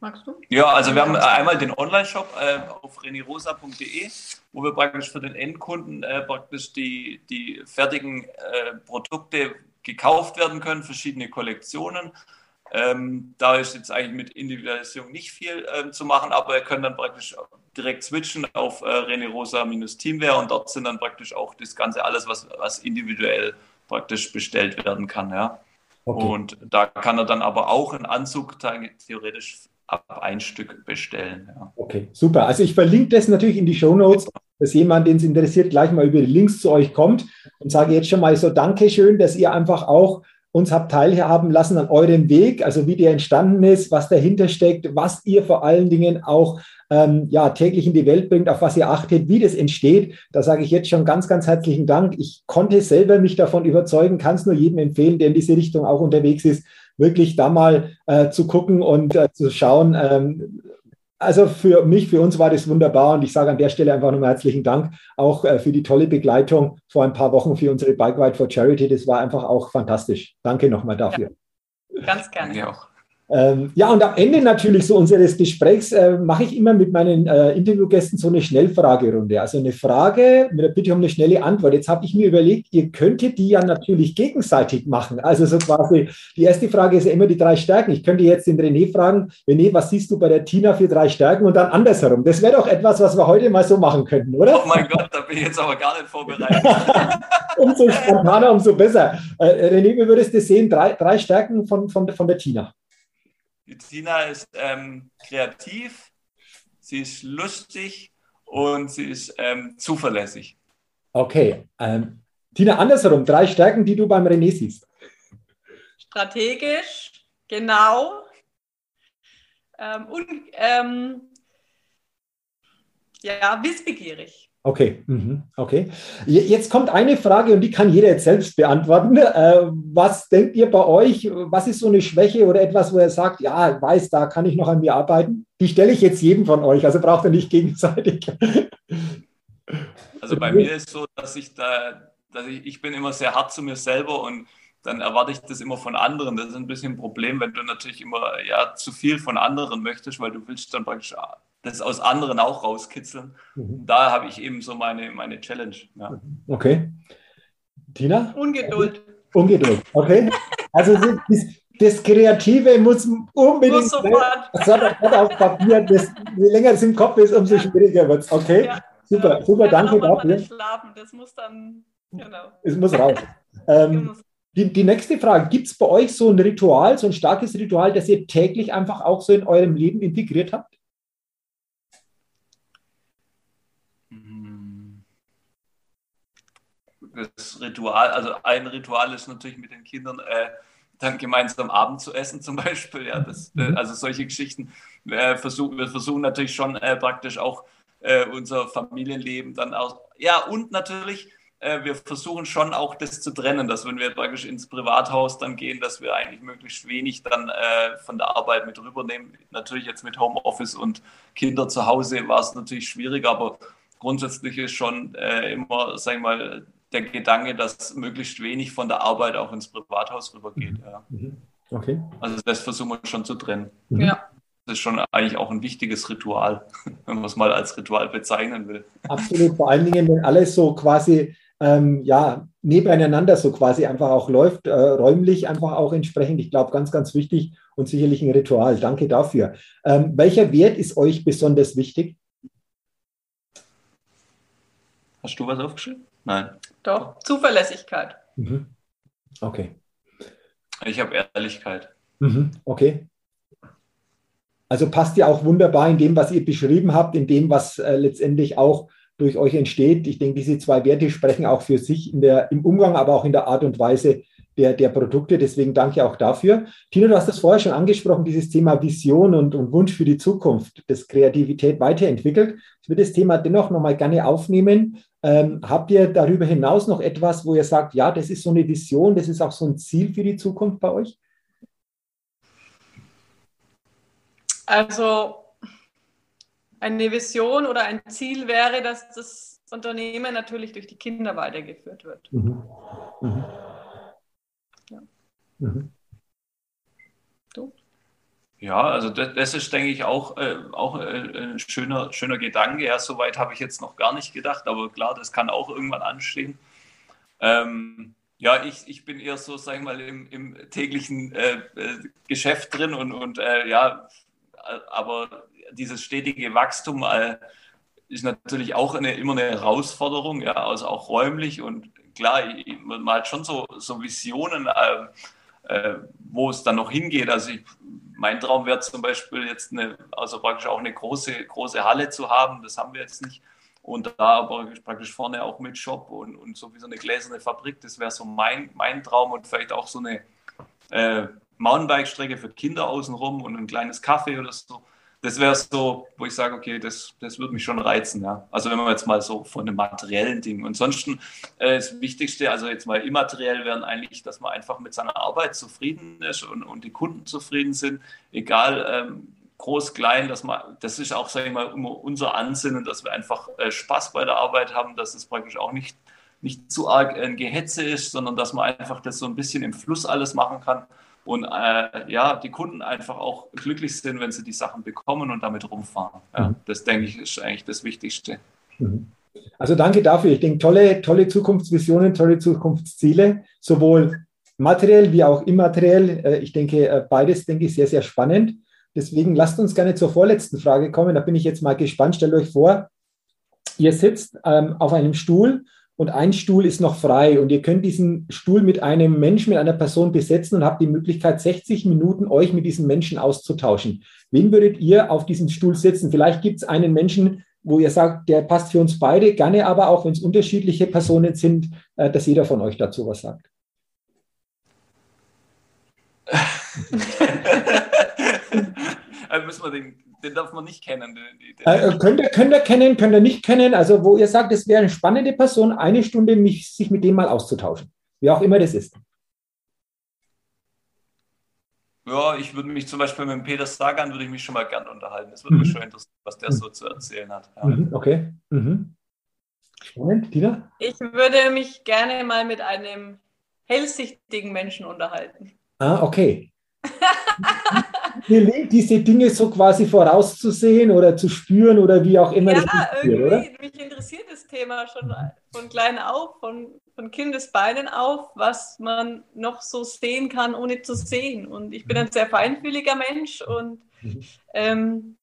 Magst du? Ja, also wir haben einmal den Online-Shop äh, auf renirosa.de, wo wir praktisch für den Endkunden äh, praktisch die, die fertigen äh, Produkte gekauft werden können, verschiedene Kollektionen. Ähm, da ist jetzt eigentlich mit Individualisierung nicht viel ähm, zu machen, aber ihr könnt dann praktisch direkt switchen auf äh, Renirosa-Teamware und dort sind dann praktisch auch das Ganze alles, was, was individuell praktisch bestellt werden kann. Ja. Okay. Und da kann er dann aber auch einen Anzug theoretisch ab ein Stück bestellen. Ja. Okay, super. Also ich verlinke das natürlich in die Show Notes, dass jemand, den es interessiert, gleich mal über die Links zu euch kommt und sage jetzt schon mal so Dankeschön, dass ihr einfach auch uns habt teilhaben lassen an eurem Weg, also wie der entstanden ist, was dahinter steckt, was ihr vor allen Dingen auch ähm, ja, täglich in die Welt bringt, auf was ihr achtet, wie das entsteht. Da sage ich jetzt schon ganz, ganz herzlichen Dank. Ich konnte selber mich davon überzeugen, kann es nur jedem empfehlen, der in diese Richtung auch unterwegs ist, wirklich da mal äh, zu gucken und äh, zu schauen. Ähm, also für mich, für uns war das wunderbar und ich sage an der Stelle einfach nochmal herzlichen Dank auch äh, für die tolle Begleitung vor ein paar Wochen für unsere Bike Ride for Charity. Das war einfach auch fantastisch. Danke nochmal dafür. Ja, ganz gerne. Ja, auch. Ähm, ja, und am Ende natürlich so unseres Gesprächs äh, mache ich immer mit meinen äh, Interviewgästen so eine Schnellfragerunde. Also eine Frage mit der Bitte um eine schnelle Antwort. Jetzt habe ich mir überlegt, ihr könntet die ja natürlich gegenseitig machen. Also so quasi, die erste Frage ist ja immer die drei Stärken. Ich könnte jetzt den René fragen, René, was siehst du bei der Tina für drei Stärken? Und dann andersherum. Das wäre doch etwas, was wir heute mal so machen könnten, oder? Oh mein Gott, da bin ich jetzt aber gar nicht vorbereitet. umso spontaner, umso besser. Äh, René, wie würdest du sehen? Drei, drei Stärken von, von, von der Tina. Die Tina ist ähm, kreativ, sie ist lustig und sie ist ähm, zuverlässig. Okay. Ähm, Tina, andersherum, drei Stärken, die du beim René siehst. Strategisch, genau. Ähm, und ähm, ja, wissbegierig. Okay, mhm. okay. Jetzt kommt eine Frage und die kann jeder jetzt selbst beantworten. Äh, was denkt ihr bei euch? Was ist so eine Schwäche oder etwas, wo er sagt, ja, weiß, da kann ich noch an mir arbeiten? Die stelle ich jetzt jedem von euch, also braucht ihr nicht gegenseitig. Also bei mir ist es so, dass ich da, dass ich, ich bin immer sehr hart zu mir selber und dann erwarte ich das immer von anderen. Das ist ein bisschen ein Problem, wenn du natürlich immer ja, zu viel von anderen möchtest, weil du willst dann praktisch das aus anderen auch rauskitzeln. Mhm. Da habe ich eben so meine, meine Challenge. Ja. Okay. Tina? Ungeduld. Ungeduld, okay. Also das, das Kreative muss unbedingt. Muss sofort. Das hat auf Papier. Das, je länger es im Kopf ist, umso schwieriger wird es. Okay. Ja. Super, super, danke dafür. Schlafen. Das muss dann, genau. Es muss raus. Ähm, die, die nächste Frage: Gibt es bei euch so ein Ritual, so ein starkes Ritual, das ihr täglich einfach auch so in eurem Leben integriert habt? Das Ritual, also ein Ritual ist natürlich mit den Kindern äh, dann gemeinsam Abend zu essen zum Beispiel. Ja, das, äh, mhm. also solche Geschichten äh, versuchen wir versuchen natürlich schon äh, praktisch auch äh, unser Familienleben dann auch. Ja, und natürlich, äh, wir versuchen schon auch das zu trennen, dass wenn wir praktisch ins Privathaus dann gehen, dass wir eigentlich möglichst wenig dann von der Arbeit mit rübernehmen. Natürlich jetzt mit Homeoffice und Kinder zu Hause war es natürlich schwierig, aber grundsätzlich ist schon immer, sagen wir mal, der Gedanke, dass möglichst wenig von der Arbeit auch ins Privathaus rübergeht. Mhm. Ja. Mhm. Okay. Also das versuchen wir schon zu trennen. Mhm. Ja. Das ist schon eigentlich auch ein wichtiges Ritual, wenn man es mal als Ritual bezeichnen will. Absolut, vor allen Dingen, wenn alles so quasi ähm, ja, nebeneinander so quasi einfach auch läuft, äh, räumlich einfach auch entsprechend. Ich glaube, ganz, ganz wichtig und sicherlich ein Ritual. Danke dafür. Ähm, welcher Wert ist euch besonders wichtig? Hast du was aufgeschrieben? Nein. Doch, Zuverlässigkeit. Mhm. Okay. Ich habe Ehrlichkeit. Mhm. Okay. Also passt ja auch wunderbar in dem, was ihr beschrieben habt, in dem, was äh, letztendlich auch durch euch entsteht. Ich denke, diese zwei Werte sprechen auch für sich in der, im Umgang, aber auch in der Art und Weise der, der Produkte. Deswegen danke auch dafür. Tino, du hast das vorher schon angesprochen, dieses Thema Vision und, und Wunsch für die Zukunft, das Kreativität weiterentwickelt. Ich würde das Thema dennoch nochmal gerne aufnehmen. Ähm, habt ihr darüber hinaus noch etwas, wo ihr sagt, ja, das ist so eine Vision, das ist auch so ein Ziel für die Zukunft bei euch? Also eine Vision oder ein Ziel wäre, dass das Unternehmen natürlich durch die Kinder weitergeführt wird. Mhm. Mhm. Ja. Mhm. Ja, also das, das, ist, denke ich, auch, äh, auch äh, ein schöner, schöner Gedanke. Ja, soweit habe ich jetzt noch gar nicht gedacht, aber klar, das kann auch irgendwann anstehen. Ähm, ja, ich, ich bin eher so, sag ich mal, im, im täglichen äh, äh Geschäft drin und, und äh, ja, aber dieses stetige Wachstum ist natürlich auch eine, immer eine Herausforderung, ja, also auch räumlich und klar, man hat schon so, so Visionen, wo es dann noch hingeht. Also ich, mein Traum wäre zum Beispiel jetzt eine, also praktisch auch eine große, große Halle zu haben. Das haben wir jetzt nicht. Und da aber praktisch vorne auch mit Shop und, und so wie so eine gläserne Fabrik, das wäre so mein, mein Traum und vielleicht auch so eine, äh, Mountainbike-Strecke für Kinder außenrum und ein kleines Café oder so. Das wäre so, wo ich sage, okay, das, das würde mich schon reizen. Ja. Also wenn man jetzt mal so von einem materiellen Ding. Und sonst äh, das Wichtigste, also jetzt mal immateriell wären eigentlich, dass man einfach mit seiner Arbeit zufrieden ist und, und die Kunden zufrieden sind, egal ähm, groß, klein, dass man, das ist auch, sage ich mal, unser Ansinnen, dass wir einfach äh, Spaß bei der Arbeit haben, dass es praktisch auch nicht, nicht zu arg ein Gehetze ist, sondern dass man einfach das so ein bisschen im Fluss alles machen kann und äh, ja, die Kunden einfach auch glücklich sind, wenn sie die Sachen bekommen und damit rumfahren. Ja, mhm. Das denke ich ist eigentlich das Wichtigste. Mhm. Also danke dafür. Ich denke, tolle, tolle Zukunftsvisionen, tolle Zukunftsziele, sowohl materiell wie auch immateriell. Äh, ich denke, äh, beides denke ich sehr, sehr spannend. Deswegen lasst uns gerne zur vorletzten Frage kommen. Da bin ich jetzt mal gespannt. Stellt euch vor, ihr sitzt ähm, auf einem Stuhl und ein Stuhl ist noch frei und ihr könnt diesen Stuhl mit einem Menschen, mit einer Person besetzen und habt die Möglichkeit, 60 Minuten euch mit diesem Menschen auszutauschen. Wen würdet ihr auf diesem Stuhl sitzen? Vielleicht gibt es einen Menschen, wo ihr sagt, der passt für uns beide, gerne aber auch, wenn es unterschiedliche Personen sind, äh, dass jeder von euch dazu was sagt. also müssen wir den den darf man nicht kennen. Den, den äh, könnt, ihr, könnt ihr kennen, könnt ihr nicht kennen. Also wo ihr sagt, es wäre eine spannende Person, eine Stunde mich, sich mit dem mal auszutauschen. Wie auch immer das ist. Ja, ich würde mich zum Beispiel mit dem Peter Sagan würde ich mich schon mal gern unterhalten. Es würde mhm. mich schon interessieren, was der so zu erzählen hat. Ja. Mhm, okay. Mhm. Spannend, Tina? Ich würde mich gerne mal mit einem hellsichtigen Menschen unterhalten. Ah, okay. gelingt, diese Dinge so quasi vorauszusehen oder zu spüren oder wie auch immer. Ja, irgendwie, oder? mich interessiert das Thema schon von klein auf, von, von Kindesbeinen auf, was man noch so sehen kann, ohne zu sehen. Und ich bin ein sehr feinfühliger Mensch und mhm. ähm,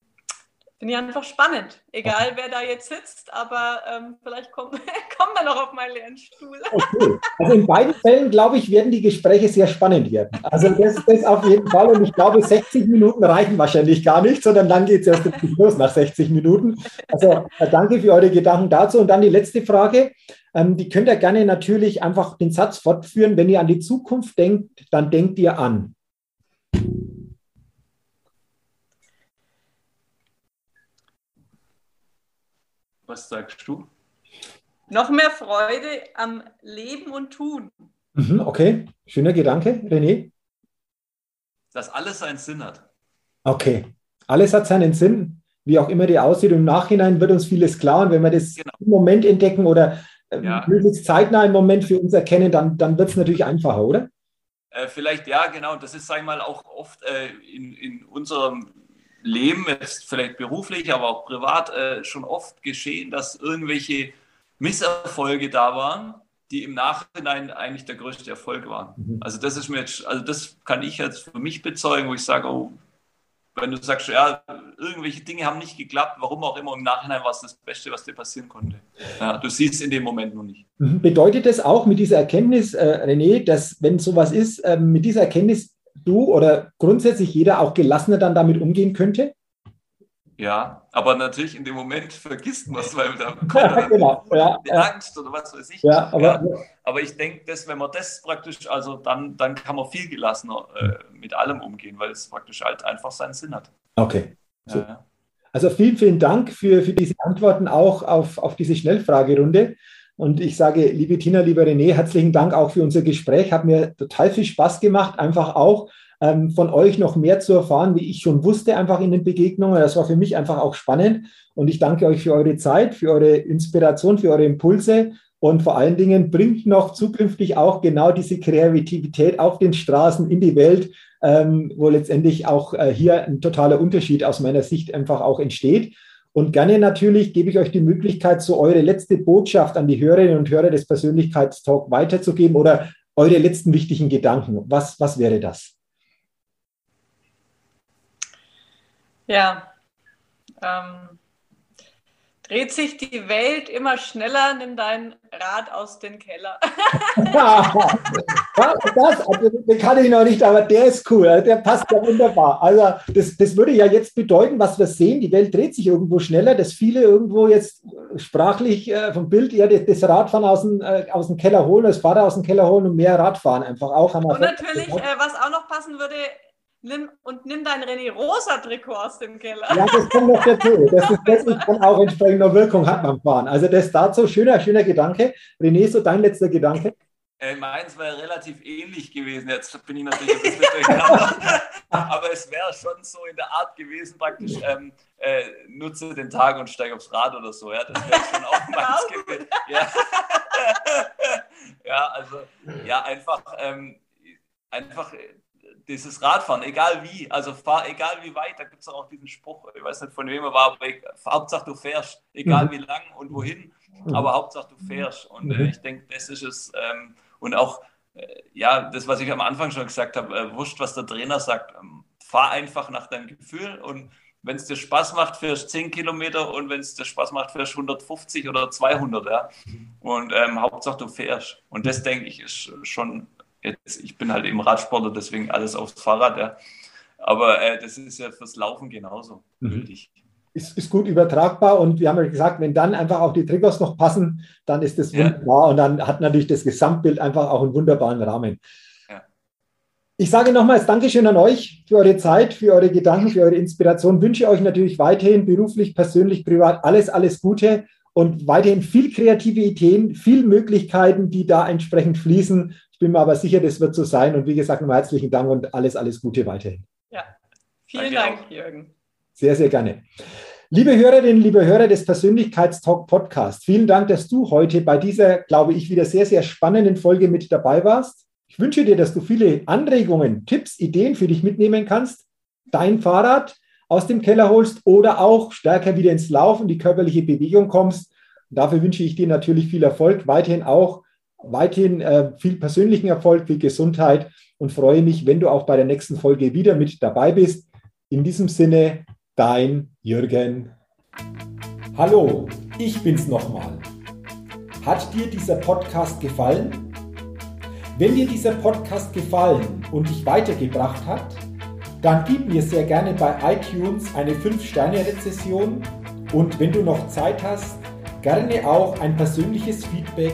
Finde ich einfach spannend. Egal, wer da jetzt sitzt, aber ähm, vielleicht kommen, kommen wir noch auf meinen Lernstuhl. Okay. Also in beiden Fällen, glaube ich, werden die Gespräche sehr spannend werden. Also das, das auf jeden Fall. Und ich glaube, 60 Minuten reichen wahrscheinlich gar nicht, sondern dann geht es erst los nach 60 Minuten. Also äh, danke für eure Gedanken dazu. Und dann die letzte Frage. Ähm, die könnt ihr gerne natürlich einfach den Satz fortführen. Wenn ihr an die Zukunft denkt, dann denkt ihr an. Was sagst du? Noch mehr Freude am Leben und Tun. Mhm, okay, schöner Gedanke, René. Dass alles seinen Sinn hat. Okay, alles hat seinen Sinn, wie auch immer der aussieht. Im Nachhinein wird uns vieles klar. Und wenn wir das genau. im Moment entdecken oder äh, ja. möglichst zeitnah im Moment für uns erkennen, dann, dann wird es natürlich einfacher, oder? Äh, vielleicht ja, genau. Das ist, sag ich mal, auch oft äh, in, in unserem Leben, jetzt vielleicht beruflich, aber auch privat, äh, schon oft geschehen, dass irgendwelche Misserfolge da waren, die im Nachhinein eigentlich der größte Erfolg waren. Mhm. Also das ist mir jetzt, also das kann ich jetzt für mich bezeugen, wo ich sage, oh, wenn du sagst, ja, irgendwelche Dinge haben nicht geklappt, warum auch immer, im Nachhinein war es das Beste, was dir passieren konnte. Ja, du siehst in dem Moment noch nicht. Mhm. Bedeutet das auch mit dieser Erkenntnis, äh, René, dass wenn sowas ist, äh, mit dieser Erkenntnis du oder grundsätzlich jeder auch gelassener dann damit umgehen könnte? Ja, aber natürlich in dem Moment vergisst man es, weil da kommt ja, genau. ja, die Angst oder was weiß ich. Ja, aber, ja. aber ich denke, dass wenn man das praktisch, also dann, dann kann man viel gelassener äh, mit allem umgehen, weil es praktisch halt einfach seinen Sinn hat. Okay. So. Also vielen, vielen Dank für, für diese Antworten auch auf, auf diese Schnellfragerunde. Und ich sage, liebe Tina, lieber René, herzlichen Dank auch für unser Gespräch. Hat mir total viel Spaß gemacht, einfach auch ähm, von euch noch mehr zu erfahren, wie ich schon wusste, einfach in den Begegnungen. Das war für mich einfach auch spannend. Und ich danke euch für eure Zeit, für eure Inspiration, für eure Impulse. Und vor allen Dingen bringt noch zukünftig auch genau diese Kreativität auf den Straßen in die Welt, ähm, wo letztendlich auch äh, hier ein totaler Unterschied aus meiner Sicht einfach auch entsteht. Und gerne natürlich gebe ich euch die Möglichkeit, so eure letzte Botschaft an die Hörerinnen und Hörer des Persönlichkeitstalk weiterzugeben oder eure letzten wichtigen Gedanken. Was, was wäre das? Ja, ähm, Dreht sich die Welt immer schneller, nimm dein Rad aus dem Keller. das, also, den kann ich noch nicht, aber der ist cool, also, der passt ja wunderbar. Also das, das würde ja jetzt bedeuten, was wir sehen, die Welt dreht sich irgendwo schneller, dass viele irgendwo jetzt sprachlich äh, vom Bild eher das, das Radfahren aus dem, äh, aus dem Keller holen, das Fahrrad aus dem Keller holen und mehr Radfahren einfach auch. und natürlich, äh, was auch noch passen würde, Nimm, und nimm dein René Rosa Trikot aus dem Keller. Ja, das kommt noch dazu. Das ist das ist dann auch entsprechender Wirkung hat beim Fahren. Also das dazu schöner, schöner Gedanke. René, so dein letzter Gedanke. Äh, meins wäre relativ ähnlich gewesen. Jetzt bin ich natürlich ein bisschen durcheinander. Aber es wäre schon so in der Art gewesen, praktisch ähm, äh, nutze den Tag und steige aufs Rad oder so. Ja, das wäre schon auch meins gewesen. Ja. ja, also ja, einfach, ähm, einfach dieses Radfahren, egal wie, also fahr, egal wie weit, da gibt es auch diesen Spruch, ich weiß nicht von wem er war, aber ich, Hauptsache du fährst, egal mhm. wie lang und wohin, mhm. aber Hauptsache du fährst. Und äh, mhm. ich denke, das ist es. Ähm, und auch, äh, ja, das, was ich am Anfang schon gesagt habe, äh, wurscht, was der Trainer sagt, ähm, fahr einfach nach deinem Gefühl und wenn es dir Spaß macht, fährst 10 Kilometer und wenn es dir Spaß macht, fährst 150 oder 200, ja. Und ähm, Hauptsache du fährst. Und das, denke ich, ist schon Jetzt, ich bin halt eben Radsportler, deswegen alles aufs Fahrrad, ja. Aber äh, das ist ja fürs Laufen genauso mhm. Ist, ist, gut übertragbar und wir haben ja gesagt, wenn dann einfach auch die Triggers noch passen, dann ist das ja. wunderbar und dann hat natürlich das Gesamtbild einfach auch einen wunderbaren Rahmen. Ja. Ich sage nochmals Dankeschön an euch für eure Zeit, für eure Gedanken, für eure Inspiration. Wünsche euch natürlich weiterhin beruflich, persönlich, privat alles, alles Gute und weiterhin viel kreative Ideen, viel Möglichkeiten, die da entsprechend fließen bin mir aber sicher, das wird so sein. Und wie gesagt, nochmal herzlichen Dank und alles, alles Gute weiterhin. Ja, vielen Danke Dank, auch. Jürgen. Sehr, sehr gerne. Liebe Hörerinnen, liebe Hörer des Persönlichkeitstalk Podcast, vielen Dank, dass du heute bei dieser, glaube ich, wieder sehr, sehr spannenden Folge mit dabei warst. Ich wünsche dir, dass du viele Anregungen, Tipps, Ideen für dich mitnehmen kannst, dein Fahrrad aus dem Keller holst oder auch stärker wieder ins Laufen, die körperliche Bewegung kommst. Und dafür wünsche ich dir natürlich viel Erfolg, weiterhin auch weiterhin äh, viel persönlichen Erfolg, viel Gesundheit und freue mich, wenn du auch bei der nächsten Folge wieder mit dabei bist. In diesem Sinne, dein Jürgen. Hallo, ich bin's nochmal. Hat dir dieser Podcast gefallen? Wenn dir dieser Podcast gefallen und dich weitergebracht hat, dann gib mir sehr gerne bei iTunes eine 5-Sterne-Rezession und wenn du noch Zeit hast, gerne auch ein persönliches Feedback